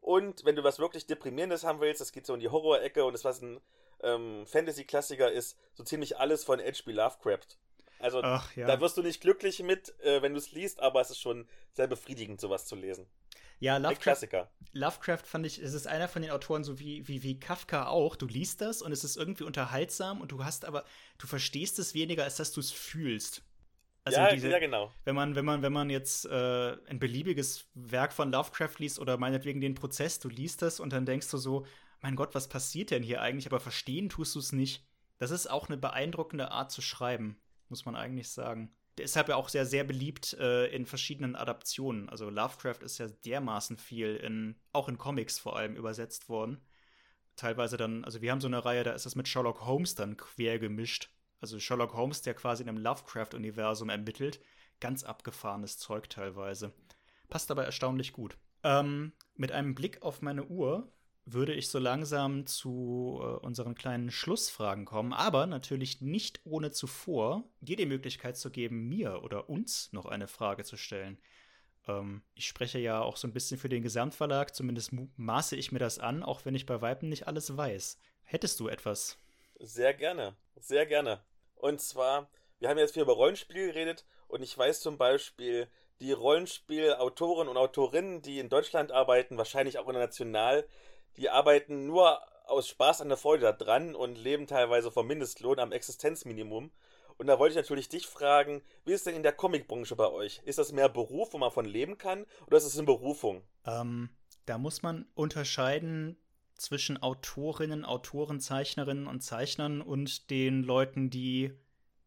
Speaker 2: Und wenn du was wirklich Deprimierendes haben willst, das geht so in die Horror-Ecke und das, was ein ähm, Fantasy-Klassiker ist, so ziemlich alles von H.P. Lovecraft. Also
Speaker 1: Ach, ja.
Speaker 2: da wirst du nicht glücklich mit, äh, wenn du es liest, aber es ist schon sehr befriedigend, sowas zu lesen.
Speaker 1: Ja, Lovecraft. Lovecraft fand ich, es ist einer von den Autoren, so wie, wie, wie Kafka auch. Du liest das und es ist irgendwie unterhaltsam und du hast aber, du verstehst es weniger, als dass du es fühlst.
Speaker 2: Also ja, diese, ja, genau.
Speaker 1: Wenn man, wenn man, wenn man jetzt äh, ein beliebiges Werk von Lovecraft liest oder meinetwegen den Prozess, du liest das und dann denkst du so, mein Gott, was passiert denn hier eigentlich? Aber verstehen tust du es nicht. Das ist auch eine beeindruckende Art zu schreiben, muss man eigentlich sagen deshalb ja auch sehr, sehr beliebt äh, in verschiedenen Adaptionen. Also Lovecraft ist ja dermaßen viel in, auch in Comics vor allem übersetzt worden. Teilweise dann, also wir haben so eine Reihe, da ist das mit Sherlock Holmes dann quer gemischt. Also Sherlock Holmes, der quasi in einem Lovecraft-Universum ermittelt. Ganz abgefahrenes Zeug teilweise. Passt aber erstaunlich gut. Ähm, mit einem Blick auf meine Uhr würde ich so langsam zu äh, unseren kleinen Schlussfragen kommen, aber natürlich nicht ohne zuvor dir die Möglichkeit zu geben, mir oder uns noch eine Frage zu stellen. Ähm, ich spreche ja auch so ein bisschen für den Gesamtverlag, zumindest maße ich mir das an, auch wenn ich bei Weitem nicht alles weiß. Hättest du etwas?
Speaker 2: Sehr gerne, sehr gerne. Und zwar, wir haben jetzt viel über Rollenspiel geredet und ich weiß zum Beispiel, die Rollenspielautoren und Autorinnen, die in Deutschland arbeiten, wahrscheinlich auch international, die arbeiten nur aus Spaß an der Freude da dran und leben teilweise vom Mindestlohn am Existenzminimum. Und da wollte ich natürlich dich fragen, wie ist denn in der Comicbranche bei euch? Ist das mehr Beruf, wo man von leben kann, oder ist es eine Berufung?
Speaker 1: Ähm, da muss man unterscheiden zwischen Autorinnen, Autoren, Zeichnerinnen und Zeichnern und den Leuten, die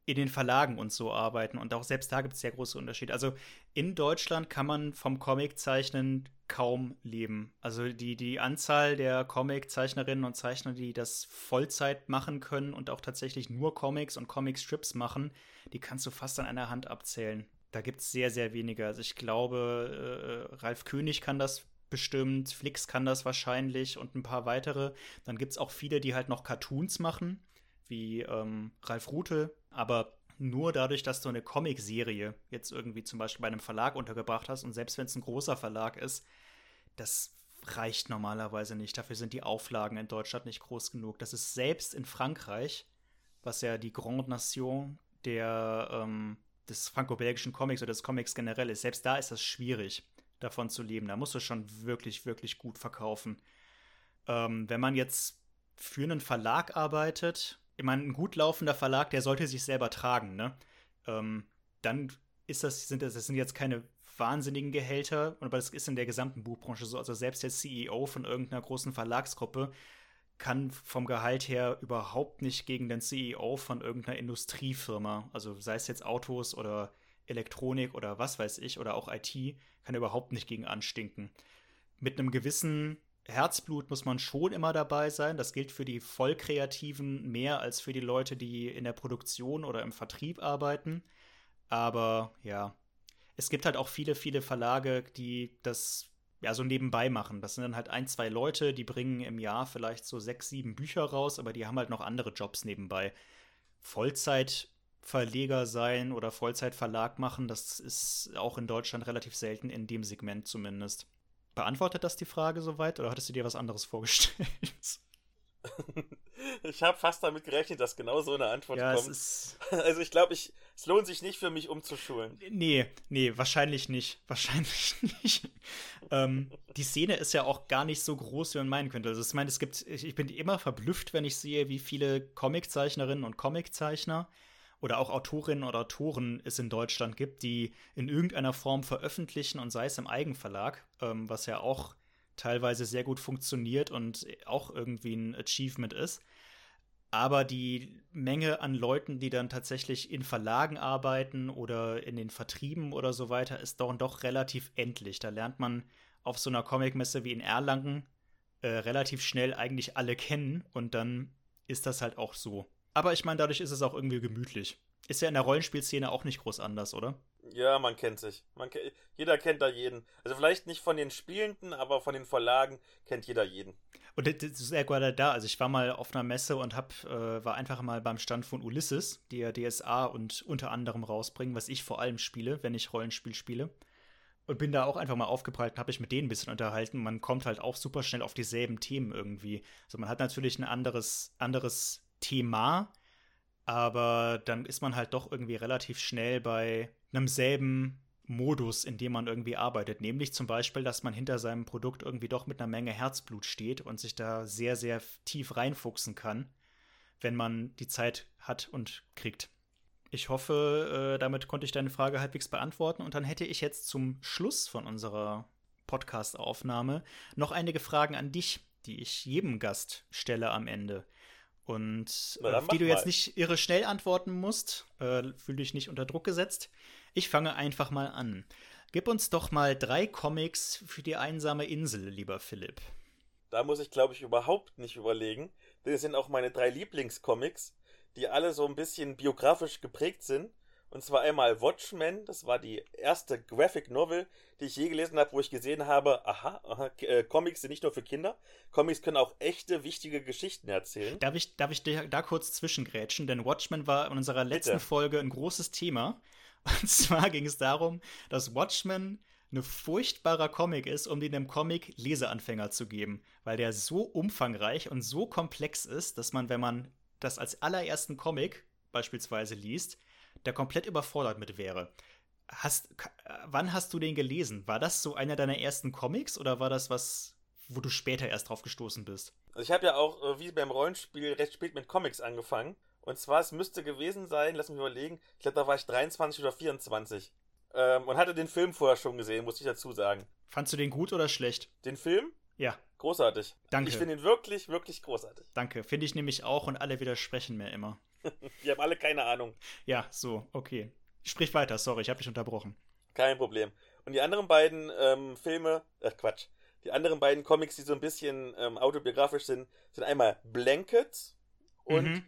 Speaker 1: in den Verlagen und so arbeiten. Und auch selbst da gibt es sehr große Unterschiede. Also in Deutschland kann man vom Comiczeichnen kaum leben. Also die, die Anzahl der Comiczeichnerinnen und Zeichner, die das Vollzeit machen können und auch tatsächlich nur Comics und Comicstrips machen, die kannst du fast an einer Hand abzählen. Da gibt es sehr, sehr wenige. Also ich glaube, äh, Ralf König kann das bestimmt, Flix kann das wahrscheinlich und ein paar weitere. Dann gibt es auch viele, die halt noch Cartoons machen, wie ähm, Ralf Rute, aber nur dadurch, dass du eine Comicserie jetzt irgendwie zum Beispiel bei einem Verlag untergebracht hast und selbst wenn es ein großer Verlag ist, das reicht normalerweise nicht. Dafür sind die Auflagen in Deutschland nicht groß genug. Das ist selbst in Frankreich, was ja die Grande Nation der, ähm, des franco-belgischen Comics oder des Comics generell ist, selbst da ist das schwierig, davon zu leben. Da musst du schon wirklich, wirklich gut verkaufen. Ähm, wenn man jetzt für einen Verlag arbeitet, ich meine, ein gut laufender Verlag, der sollte sich selber tragen, ne? Ähm, dann ist das, sind das, das sind jetzt keine wahnsinnigen Gehälter, aber das ist in der gesamten Buchbranche so. Also selbst der CEO von irgendeiner großen Verlagsgruppe kann vom Gehalt her überhaupt nicht gegen den CEO von irgendeiner Industriefirma, also sei es jetzt Autos oder Elektronik oder was weiß ich oder auch IT, kann überhaupt nicht gegen anstinken. Mit einem gewissen Herzblut muss man schon immer dabei sein. Das gilt für die Vollkreativen mehr als für die Leute, die in der Produktion oder im Vertrieb arbeiten. Aber ja, es gibt halt auch viele, viele Verlage, die das ja so nebenbei machen. Das sind dann halt ein, zwei Leute, die bringen im Jahr vielleicht so sechs, sieben Bücher raus, aber die haben halt noch andere Jobs nebenbei. Vollzeitverleger sein oder Vollzeitverlag machen, das ist auch in Deutschland relativ selten, in dem Segment zumindest. Beantwortet das die Frage soweit oder hattest du dir was anderes vorgestellt? [LAUGHS]
Speaker 2: ich habe fast damit gerechnet, dass genau so eine Antwort
Speaker 1: ja,
Speaker 2: kommt. [LAUGHS] also ich glaube, ich, es lohnt sich nicht für mich umzuschulen.
Speaker 1: Nee, nee, wahrscheinlich nicht. Wahrscheinlich [LAUGHS] nicht. ähm, die Szene ist ja auch gar nicht so groß, wie man meinen könnte. Also ich meine, es gibt, ich bin immer verblüfft, wenn ich sehe, wie viele Comiczeichnerinnen und Comiczeichner oder auch Autorinnen oder Autoren es in Deutschland gibt, die in irgendeiner Form veröffentlichen und sei es im Eigenverlag, ähm, was ja auch teilweise sehr gut funktioniert und auch irgendwie ein Achievement ist. Aber die Menge an Leuten, die dann tatsächlich in Verlagen arbeiten oder in den Vertrieben oder so weiter, ist doch, doch relativ endlich. Da lernt man auf so einer Comicmesse wie in Erlangen äh, relativ schnell eigentlich alle kennen und dann ist das halt auch so. Aber ich meine, dadurch ist es auch irgendwie gemütlich. Ist ja in der Rollenspielszene auch nicht groß anders, oder?
Speaker 2: Ja, man kennt sich. Man ke jeder kennt da jeden. Also vielleicht nicht von den Spielenden, aber von den Verlagen kennt jeder jeden.
Speaker 1: Und das ist ja gerade da. Also ich war mal auf einer Messe und hab, äh, war einfach mal beim Stand von Ulysses, die ja DSA und unter anderem rausbringen, was ich vor allem spiele, wenn ich Rollenspiel spiele. Und bin da auch einfach mal aufgeprallt und habe mich mit denen ein bisschen unterhalten. Man kommt halt auch super schnell auf dieselben Themen irgendwie. Also man hat natürlich ein anderes, anderes Thema, aber dann ist man halt doch irgendwie relativ schnell bei einem selben Modus, in dem man irgendwie arbeitet. Nämlich zum Beispiel, dass man hinter seinem Produkt irgendwie doch mit einer Menge Herzblut steht und sich da sehr, sehr tief reinfuchsen kann, wenn man die Zeit hat und kriegt. Ich hoffe, äh, damit konnte ich deine Frage halbwegs beantworten. Und dann hätte ich jetzt zum Schluss von unserer Podcast-Aufnahme noch einige Fragen an dich, die ich jedem Gast stelle am Ende. Und äh, auf die du mal. jetzt nicht irre schnell antworten musst, äh, fühl dich nicht unter Druck gesetzt. Ich fange einfach mal an. Gib uns doch mal drei Comics für die einsame Insel, lieber Philipp.
Speaker 2: Da muss ich, glaube ich, überhaupt nicht überlegen. Es sind auch meine drei Lieblingscomics, die alle so ein bisschen biografisch geprägt sind. Und zwar einmal Watchmen, das war die erste Graphic Novel, die ich je gelesen habe, wo ich gesehen habe, aha, aha äh, Comics sind nicht nur für Kinder, Comics können auch echte, wichtige Geschichten erzählen.
Speaker 1: Darf ich, darf ich da kurz zwischengrätschen? Denn Watchmen war in unserer letzten Bitte. Folge ein großes Thema. [LAUGHS] Und zwar ging es darum, dass Watchmen ein furchtbarer Comic ist, um den einem Comic Leseanfänger zu geben, weil der so umfangreich und so komplex ist, dass man, wenn man das als allerersten Comic beispielsweise liest, da komplett überfordert mit wäre. Hast, wann hast du den gelesen? War das so einer deiner ersten Comics oder war das was, wo du später erst drauf gestoßen bist?
Speaker 2: Also ich habe ja auch, äh, wie beim Rollenspiel, recht spät mit Comics angefangen. Und zwar, es müsste gewesen sein, lass mich überlegen, ich glaube, da war ich 23 oder 24. Ähm, und hatte den Film vorher schon gesehen, muss ich dazu sagen.
Speaker 1: Fandst du den gut oder schlecht?
Speaker 2: Den Film?
Speaker 1: Ja.
Speaker 2: Großartig.
Speaker 1: Danke.
Speaker 2: Ich finde ihn wirklich, wirklich großartig.
Speaker 1: Danke. Finde ich nämlich auch und alle widersprechen mir immer. [LAUGHS]
Speaker 2: Die haben alle keine Ahnung.
Speaker 1: Ja, so, okay. Sprich weiter, sorry, ich habe dich unterbrochen.
Speaker 2: Kein Problem. Und die anderen beiden ähm, Filme, äh, Quatsch, die anderen beiden Comics, die so ein bisschen ähm, autobiografisch sind, sind einmal Blankets und mhm.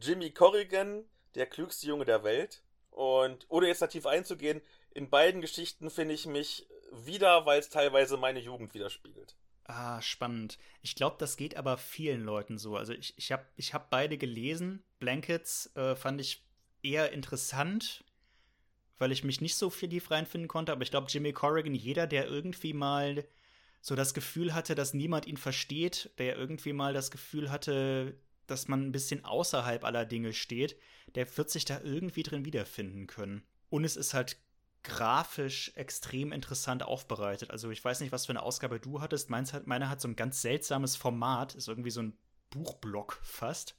Speaker 2: Jimmy Corrigan, der klügste Junge der Welt. Und ohne jetzt da tief einzugehen, in beiden Geschichten finde ich mich wieder, weil es teilweise meine Jugend widerspiegelt.
Speaker 1: Ah, spannend. Ich glaube, das geht aber vielen Leuten so. Also ich, ich habe ich hab beide gelesen. Blankets äh, fand ich eher interessant, weil ich mich nicht so viel tief reinfinden konnte, aber ich glaube, Jimmy Corrigan, jeder, der irgendwie mal so das Gefühl hatte, dass niemand ihn versteht, der irgendwie mal das Gefühl hatte, dass man ein bisschen außerhalb aller Dinge steht, der wird sich da irgendwie drin wiederfinden können. Und es ist halt grafisch extrem interessant aufbereitet. Also ich weiß nicht, was für eine Ausgabe du hattest. Meins hat, meine hat so ein ganz seltsames Format, ist irgendwie so ein Buchblock fast.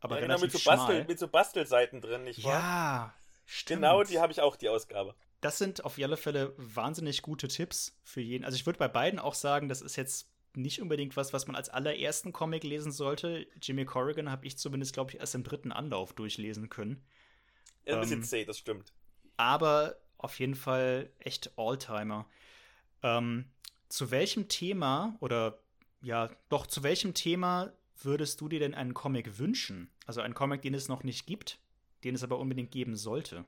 Speaker 1: Aber
Speaker 2: ja, genau, mit so, Bastel, mit so Bastelseiten drin, nicht wahr?
Speaker 1: Ja, stimmt.
Speaker 2: Genau, die habe ich auch, die Ausgabe.
Speaker 1: Das sind auf alle Fälle wahnsinnig gute Tipps für jeden. Also ich würde bei beiden auch sagen, das ist jetzt nicht unbedingt was, was man als allerersten Comic lesen sollte. Jimmy Corrigan habe ich zumindest, glaube ich, erst im dritten Anlauf durchlesen können.
Speaker 2: Ja, ein bisschen
Speaker 1: Ähm,
Speaker 2: zäh, das stimmt.
Speaker 1: aber auf jeden Fall echt Alltimer. Ähm, zu welchem Thema oder ja, doch zu welchem Thema würdest du dir denn einen Comic wünschen? Also einen Comic, den es noch nicht gibt, den es aber unbedingt geben sollte.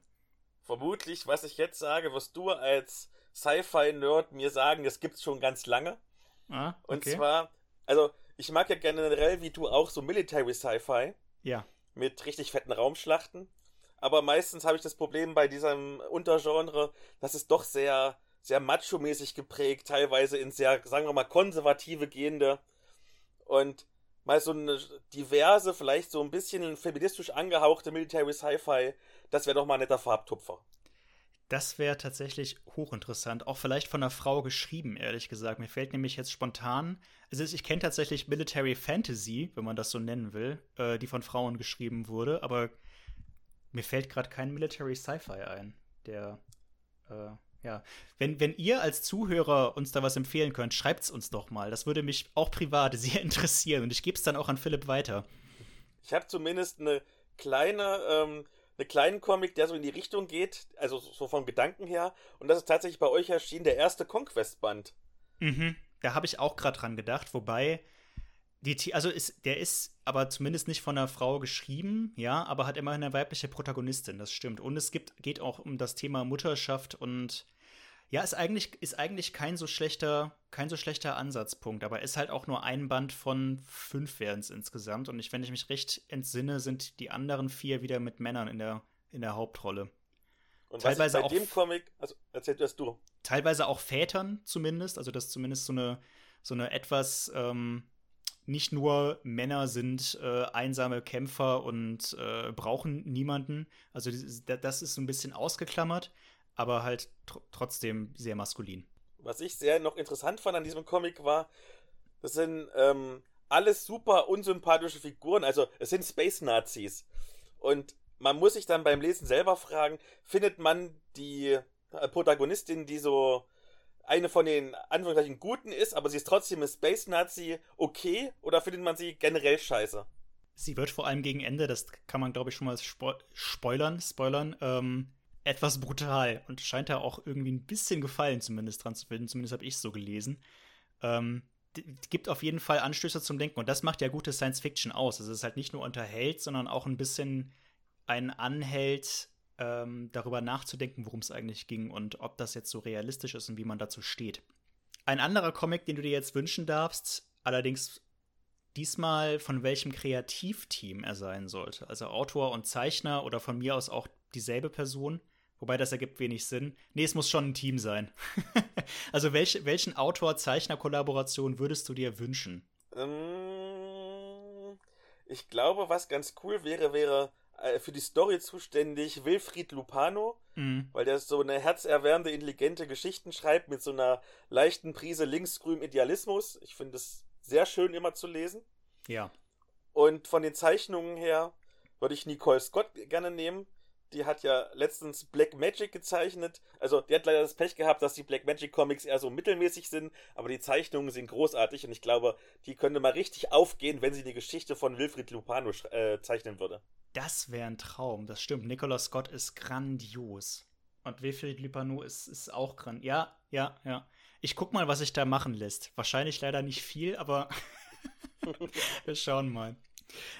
Speaker 2: Vermutlich, was ich jetzt sage, wirst du als Sci-Fi-Nerd mir sagen, das gibt's schon ganz lange.
Speaker 1: Ah,
Speaker 2: Und
Speaker 1: okay.
Speaker 2: zwar, also ich mag ja generell, wie du auch, so Military Sci-Fi
Speaker 1: ja,
Speaker 2: mit richtig fetten Raumschlachten. Aber meistens habe ich das Problem bei diesem Untergenre, dass es doch sehr, sehr macho-mäßig geprägt, teilweise in sehr, sagen wir mal, konservative gehende und mal so eine diverse, vielleicht so ein bisschen feministisch angehauchte Military Sci-Fi, das wäre doch mal ein netter Farbtupfer.
Speaker 1: das wäre tatsächlich hochinteressant. Auch vielleicht von einer Frau geschrieben, ehrlich gesagt. Mir fällt nämlich jetzt spontan. Also ich kenne tatsächlich Military Fantasy, wenn man das so nennen will, äh, die von Frauen geschrieben wurde, aber mir fällt gerade kein Military Sci-Fi ein, der äh, ja. Wenn, wenn ihr als Zuhörer uns da was empfehlen könnt, schreibt's uns doch mal. Das würde mich auch privat [LAUGHS] sehr interessieren und ich gebe es dann auch an Philipp weiter.
Speaker 2: Ich habe zumindest eine kleine, ähm, einen kleinen Comic, der so in die Richtung geht, also so vom Gedanken her. Und das ist tatsächlich bei euch erschienen, der erste Conquest-Band.
Speaker 1: Mhm. Da habe ich auch gerade dran gedacht, wobei die, also ist, der ist aber zumindest nicht von einer Frau geschrieben, ja, aber hat immerhin eine weibliche Protagonistin, das stimmt. Und es gibt, geht auch um das Thema Mutterschaft und ja, ist eigentlich, ist eigentlich kein so schlechter, kein so schlechter Ansatzpunkt, aber ist halt auch nur ein Band von fünf werden es insgesamt. Und ich, wenn ich mich recht entsinne, sind die anderen vier wieder mit Männern in der, in der Hauptrolle.
Speaker 2: Und
Speaker 1: Teilweise
Speaker 2: ich
Speaker 1: auch
Speaker 2: bei dem Comic, also erzähl das du.
Speaker 1: teilweise auch Vätern zumindest, also dass zumindest so eine, so eine etwas ähm, nicht nur Männer sind äh, einsame Kämpfer und äh, brauchen niemanden. Also das, ist so ein bisschen ausgeklammert, aber halt tr trotzdem sehr maskulin.
Speaker 2: Was ich sehr noch interessant fand an diesem Comic war, das sind ähm, alles super unsympathische Figuren. Also es sind Space-Nazis. Und man muss sich dann beim Lesen selber fragen, findet man die äh, Protagonistin, die so eine von den Anführungszeichen Guten ist, aber sie ist trotzdem eine Space-Nazi, okay? Oder findet man sie generell scheiße?
Speaker 1: Sie wird vor allem gegen Ende, das kann man glaube ich schon mal spo spoilern, spoilern, ähm, etwas brutal und scheint da auch irgendwie ein bisschen Gefallen zumindest dran zu finden. Zumindest habe ich es so gelesen. Ähm, gibt auf jeden Fall Anstöße zum Denken und das macht ja gute Science Fiction aus. Also es ist halt nicht nur unterhält, sondern auch ein bisschen einen anhält, ähm, darüber nachzudenken, worum es eigentlich ging und ob das jetzt so realistisch ist und wie man dazu steht. Ein anderer Comic, den du dir jetzt wünschen darfst, allerdings diesmal von welchem Kreativteam er sein sollte. Also Autor und Zeichner oder von mir aus auch dieselbe Person. Wobei das ergibt wenig Sinn. Nee, es muss schon ein Team sein. [LAUGHS] also welch, welchen Autor-Zeichner-Kollaboration würdest du dir wünschen?
Speaker 2: Ähm, ich glaube, was ganz cool wäre, wäre für die Story zuständig Wilfried Lupano,
Speaker 1: Mhm.
Speaker 2: weil der so eine herzerwärmende, intelligente Geschichten schreibt mit so einer leichten Prise linksgrünem Idealismus. Ich finde es sehr schön immer zu lesen.
Speaker 1: Ja.
Speaker 2: Und von den Zeichnungen her würde ich Nicole Scott gerne nehmen. Die hat ja letztens Black Magic gezeichnet. Also, die hat leider das Pech gehabt, dass die Black Magic Comics eher so mittelmäßig sind, aber die Zeichnungen sind großartig und ich glaube, die könnte mal richtig aufgehen, wenn sie die Geschichte von Wilfried Lupano äh, zeichnen würde.
Speaker 1: Das wäre ein Traum, das stimmt. Nicolas Scott ist grandios. Und Wilfried Lupano ist, ist auch grandios. Ja, ja, ja. Ich guck mal, was sich da machen lässt. Wahrscheinlich leider nicht viel, aber [LAUGHS] wir schauen mal.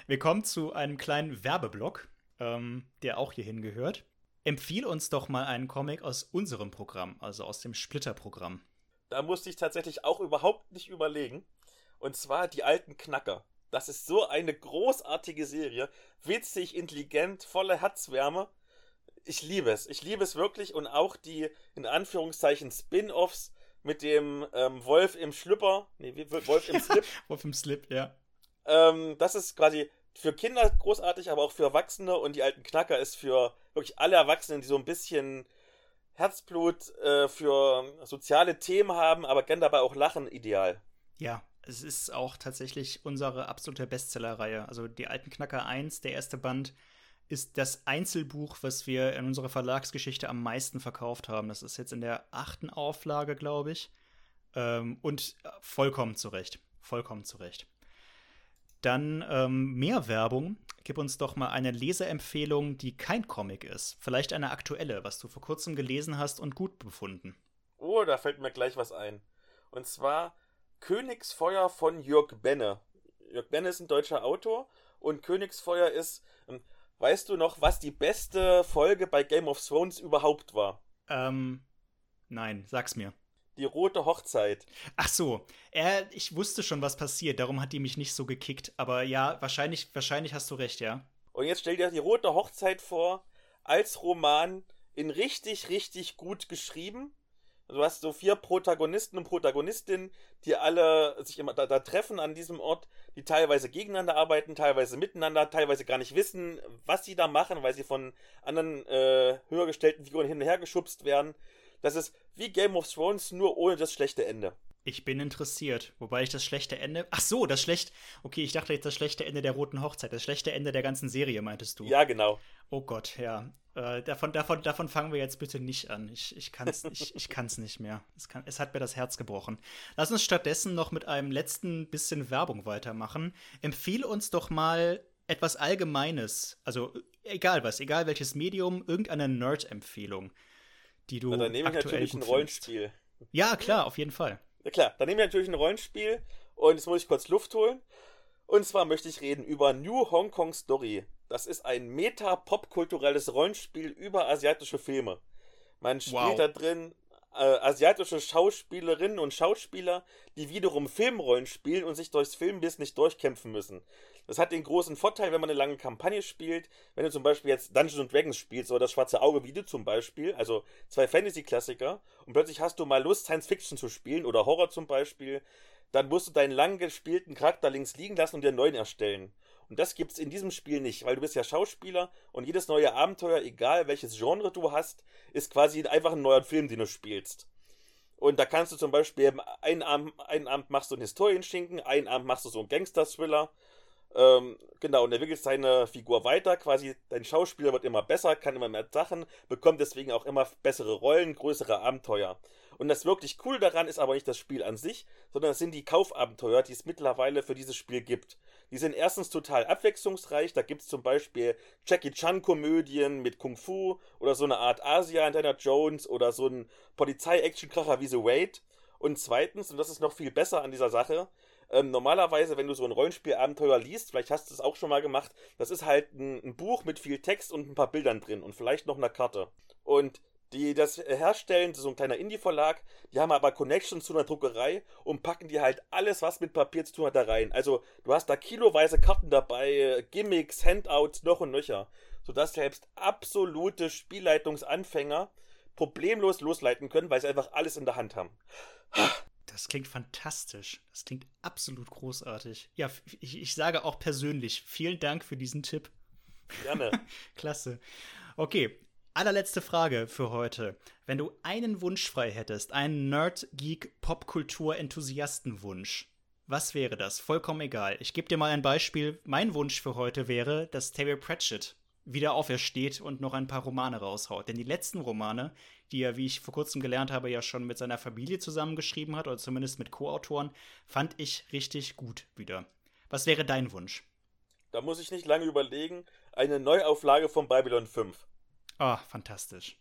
Speaker 1: Wir kommen zu einem kleinen Werbeblock, ähm, der auch hierhin gehört. Empfiehl uns doch mal einen Comic aus unserem Programm, also aus dem Splitter-Programm.
Speaker 2: Da musste ich tatsächlich auch überhaupt nicht überlegen. Und zwar die alten Knacker. Das ist so eine großartige Serie. Witzig, intelligent, voller Herzwärme. Ich liebe es. Ich liebe es wirklich. Und auch die, in Anführungszeichen, Spin-Offs mit dem ähm, Wolf im Schlüpper. Nee, Wolf im [LAUGHS] Slip.
Speaker 1: Wolf im Slip, ja.
Speaker 2: Ähm, das ist quasi für Kinder großartig, aber auch für Erwachsene. Und die alten Knacker ist für wirklich alle Erwachsenen, die so ein bisschen Herzblut äh, für soziale Themen haben, aber gern dabei auch lachen, ideal.
Speaker 1: Ja, es ist auch tatsächlich unsere absolute Bestsellerreihe. Also die alten Knacker 1, der erste Band, ist das Einzelbuch, was wir in unserer Verlagsgeschichte am meisten verkauft haben. Das ist jetzt in der achten Auflage, glaube ich. Ähm, und vollkommen zurecht. Vollkommen zurecht. Dann ähm, mehr Werbung. Gib uns doch mal eine Leseempfehlung, die kein Comic ist. Vielleicht eine aktuelle, was du vor kurzem gelesen hast und gut befunden.
Speaker 2: Oh, da fällt mir gleich was ein. Und zwar Königsfeuer von Jörg Benne. Jörg Benne ist ein deutscher Autor und Königsfeuer ist. Ähm, weißt du noch, was die beste Folge bei Game of Thrones überhaupt war?
Speaker 1: Ähm, nein, sag's mir.
Speaker 2: Die rote Hochzeit.
Speaker 1: Ach so, er, ich wusste schon, was passiert, darum hat die mich nicht so gekickt. Aber ja, wahrscheinlich, wahrscheinlich hast du recht, ja.
Speaker 2: Und jetzt stell dir die rote Hochzeit vor, als Roman in richtig, richtig gut geschrieben. Du hast so vier Protagonisten und Protagonistinnen, die alle sich immer da, da, treffen an diesem Ort, die teilweise gegeneinander arbeiten, teilweise miteinander, teilweise gar nicht wissen, was sie da machen, weil sie von anderen äh, höher gestellten Figuren hin und her geschubst werden. Das ist wie Game of Thrones, nur ohne das schlechte Ende.
Speaker 1: Ich bin interessiert. Wobei ich das schlechte Ende. Ach so, das schlecht. Okay, ich dachte jetzt das schlechte Ende der Roten Hochzeit. Das schlechte Ende der ganzen Serie, meintest du?
Speaker 2: Ja, genau.
Speaker 1: Oh Gott, ja. Äh, davon, davon, davon fangen wir jetzt bitte nicht an. Ich, ich kann es ich, ich kann's nicht mehr. Es, kann, es hat mir das Herz gebrochen. Lass uns stattdessen noch mit einem letzten bisschen Werbung weitermachen. Empfehle uns doch mal etwas Allgemeines. Also egal was, egal welches Medium, irgendeine Nerd-Empfehlung, die du. Na,
Speaker 2: dann nehme ich natürlich ein Rollenspiel.
Speaker 1: Ja, klar, auf jeden Fall.
Speaker 2: Ja klar, dann nehmen wir natürlich ein Rollenspiel und jetzt muss ich kurz Luft holen. Und zwar möchte ich reden über New Hong Kong Story. Das ist ein meta-popkulturelles Rollenspiel über asiatische Filme. Man spielt wow. da drin äh, asiatische Schauspielerinnen und Schauspieler, die wiederum Filmrollen spielen und sich durchs Filmbiss nicht durchkämpfen müssen. Das hat den großen Vorteil, wenn man eine lange Kampagne spielt. Wenn du zum Beispiel jetzt Dungeons Dragons spielst oder das Schwarze Auge wie du zum Beispiel, also zwei Fantasy-Klassiker, und plötzlich hast du mal Lust, Science Fiction zu spielen oder Horror zum Beispiel, dann musst du deinen lang gespielten Charakter links liegen lassen und dir einen neuen erstellen. Und das gibt's in diesem Spiel nicht, weil du bist ja Schauspieler und jedes neue Abenteuer, egal welches Genre du hast, ist quasi einfach ein neuer Film, den du spielst. Und da kannst du zum Beispiel einen Abend, einen Abend machst du einen Historienschinken, einen Abend machst du so einen Gangster-Thriller ähm, genau, und er entwickelt seine Figur weiter. Quasi, dein Schauspieler wird immer besser, kann immer mehr Sachen, bekommt deswegen auch immer bessere Rollen, größere Abenteuer. Und das wirklich cool daran ist aber nicht das Spiel an sich, sondern es sind die Kaufabenteuer, die es mittlerweile für dieses Spiel gibt. Die sind erstens total abwechslungsreich. Da gibt es zum Beispiel Jackie Chan-Komödien mit Kung Fu oder so eine Art Asia Indiana Jones oder so ein Polizei-Action-Kracher wie The Wait. Und zweitens, und das ist noch viel besser an dieser Sache, ähm, normalerweise, wenn du so ein Rollenspielabenteuer liest, vielleicht hast du es auch schon mal gemacht, das ist halt ein, ein, Buch mit viel Text und ein paar Bildern drin und vielleicht noch eine Karte. Und die das herstellen, so ein kleiner Indie-Verlag, die haben aber Connections zu einer Druckerei und packen dir halt alles, was mit Papier zu tun hat, da rein. Also du hast da kiloweise Karten dabei, Gimmicks, Handouts, noch und nöcher. Sodass selbst absolute Spielleitungsanfänger problemlos losleiten können, weil sie einfach alles in der Hand haben.
Speaker 1: Das klingt fantastisch. Das klingt absolut großartig. Ja, ich, ich sage auch persönlich vielen Dank für diesen Tipp.
Speaker 2: Gerne. [LAUGHS]
Speaker 1: Klasse. Okay, allerletzte Frage für heute. Wenn du einen Wunsch frei hättest, einen Nerd-Geek-Popkultur-Enthusiasten-Wunsch, was wäre das? Vollkommen egal. Ich gebe dir mal ein Beispiel. Mein Wunsch für heute wäre, dass Terry Pratchett wieder aufersteht und noch ein paar Romane raushaut. Denn die letzten Romane, die er, wie ich vor kurzem gelernt habe, ja schon mit seiner Familie zusammengeschrieben hat, oder zumindest mit Co-Autoren, fand ich richtig gut wieder. Was wäre dein Wunsch?
Speaker 2: Da muss ich nicht lange überlegen. Eine Neuauflage von Babylon 5.
Speaker 1: Ah, oh, fantastisch.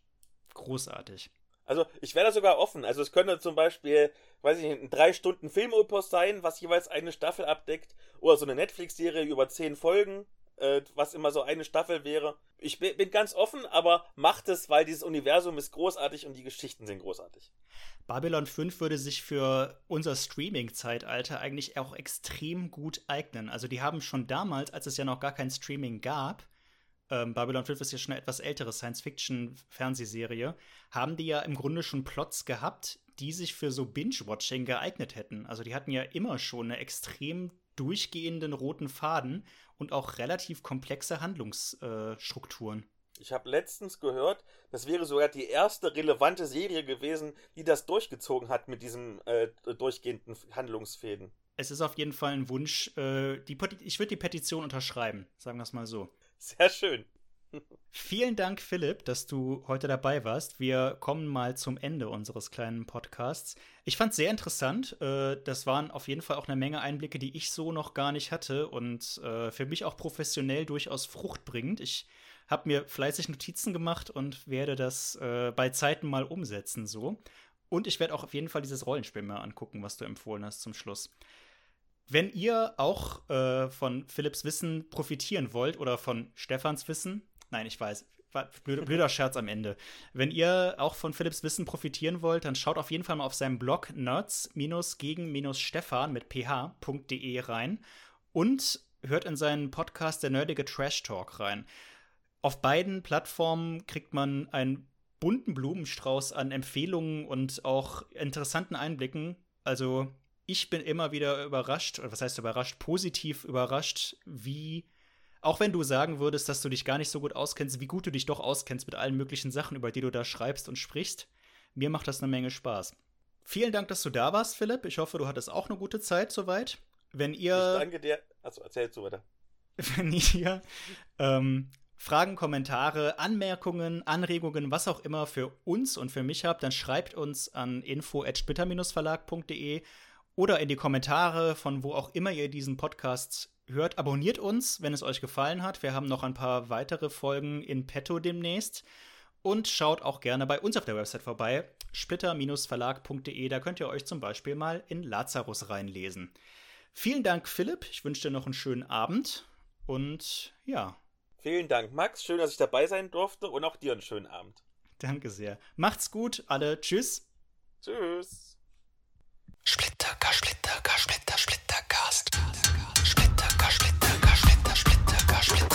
Speaker 1: Großartig.
Speaker 2: Also, ich wäre da sogar offen. Also, es könnte zum Beispiel, weiß ich nicht, ein drei Stunden Filmopus sein, was jeweils eine Staffel abdeckt. Oder so eine Netflix-Serie über zehn Folgen äh, was immer so eine Staffel wäre. Ich bin ganz offen, aber macht es, weil dieses Universum ist großartig und die Geschichten sind großartig.
Speaker 1: Babylon 5 würde sich für unser Streaming-Zeitalter eigentlich auch extrem gut eignen. Also die haben schon damals, als es ja noch gar kein Streaming gab, ähm, Babylon 5 ist ja schon eine etwas ältere Science-Fiction-Fernsehserie, haben die ja im Grunde schon Plots gehabt, die sich für so Binge-Watching geeignet hätten. Also die hatten ja immer schon eine extrem durchgehenden roten Faden und auch relativ komplexe Handlungsstrukturen.
Speaker 2: Ich habe letztens gehört, das wäre sogar die erste relevante Serie gewesen, die das durchgezogen hat mit diesem äh, durchgehenden Handlungsfäden.
Speaker 1: Es ist auf jeden Fall ein Wunsch. Äh, ich würde die Petition unterschreiben, sagen wir es mal so.
Speaker 2: Sehr schön.
Speaker 1: Vielen Dank, Philipp, dass du heute dabei warst. Wir kommen mal zum Ende unseres kleinen Podcasts. Ich fand es sehr interessant. Äh, das waren auf jeden Fall auch eine Menge Einblicke, die ich so noch gar nicht hatte und äh, für mich auch professionell durchaus fruchtbringend. Ich habe mir fleißig Notizen gemacht und werde das äh, bei Zeiten mal umsetzen so. Und ich werde auch auf jeden Fall dieses Rollenspiel mal angucken, was du empfohlen hast zum Schluss. Wenn ihr auch äh, von Philipps Wissen profitieren wollt oder von Stefans Wissen, nein, ich weiß, blöder, Scherz am Ende. Wenn ihr auch von Philipps Wissen profitieren wollt, dann schaut auf jeden Fall mal auf seinem Blog nerds-gegen-stefan mit ph.de rein und hört in seinen Podcast Der nerdige Trash Talk rein. Auf beiden Plattformen kriegt man einen bunten Blumenstrauß an Empfehlungen und auch interessanten Einblicken. Also ich bin immer wieder überrascht, oder was heißt überrascht, positiv überrascht, wie, auch wenn du sagen würdest, dass du dich gar nicht so gut auskennst, wie gut du dich doch auskennst mit allen möglichen Sachen, über die du da schreibst und sprichst. Mir macht das eine Menge Spaß. Vielen Dank, dass du da warst, Philipp. Ich hoffe, du hattest auch eine gute Zeit soweit. Wenn ihr.
Speaker 2: Ich danke dir. Also erzähl du weiter. [LAUGHS]
Speaker 1: Wenn ihr ähm, Fragen, Kommentare, Anmerkungen, Anregungen, was auch immer für uns und für mich habt, dann schreibt uns an info@splitter-verlag.de oder in die Kommentare von wo auch immer ihr diesen Podcast hört. Abonniert uns, wenn es euch gefallen hat. Wir haben noch ein paar weitere Folgen in petto demnächst. Und schaut auch gerne bei uns auf der Website vorbei, splitter-verlag.de. Da könnt ihr euch zum Beispiel mal in Lazarus reinlesen. Vielen Dank, Philipp. Ich wünsche dir noch einen schönen Abend. Und ja,
Speaker 2: Vielen Dank, Max. Schön, dass ich dabei sein durfte und auch dir einen schönen Abend.
Speaker 1: Danke sehr. Macht's gut, alle. Tschüss.
Speaker 2: Tschüss.
Speaker 1: Splitter, Splitter, Splitter, Splittercast. Gaschblätter, Gaschblätter, Gaschblätter, Gaschblätter.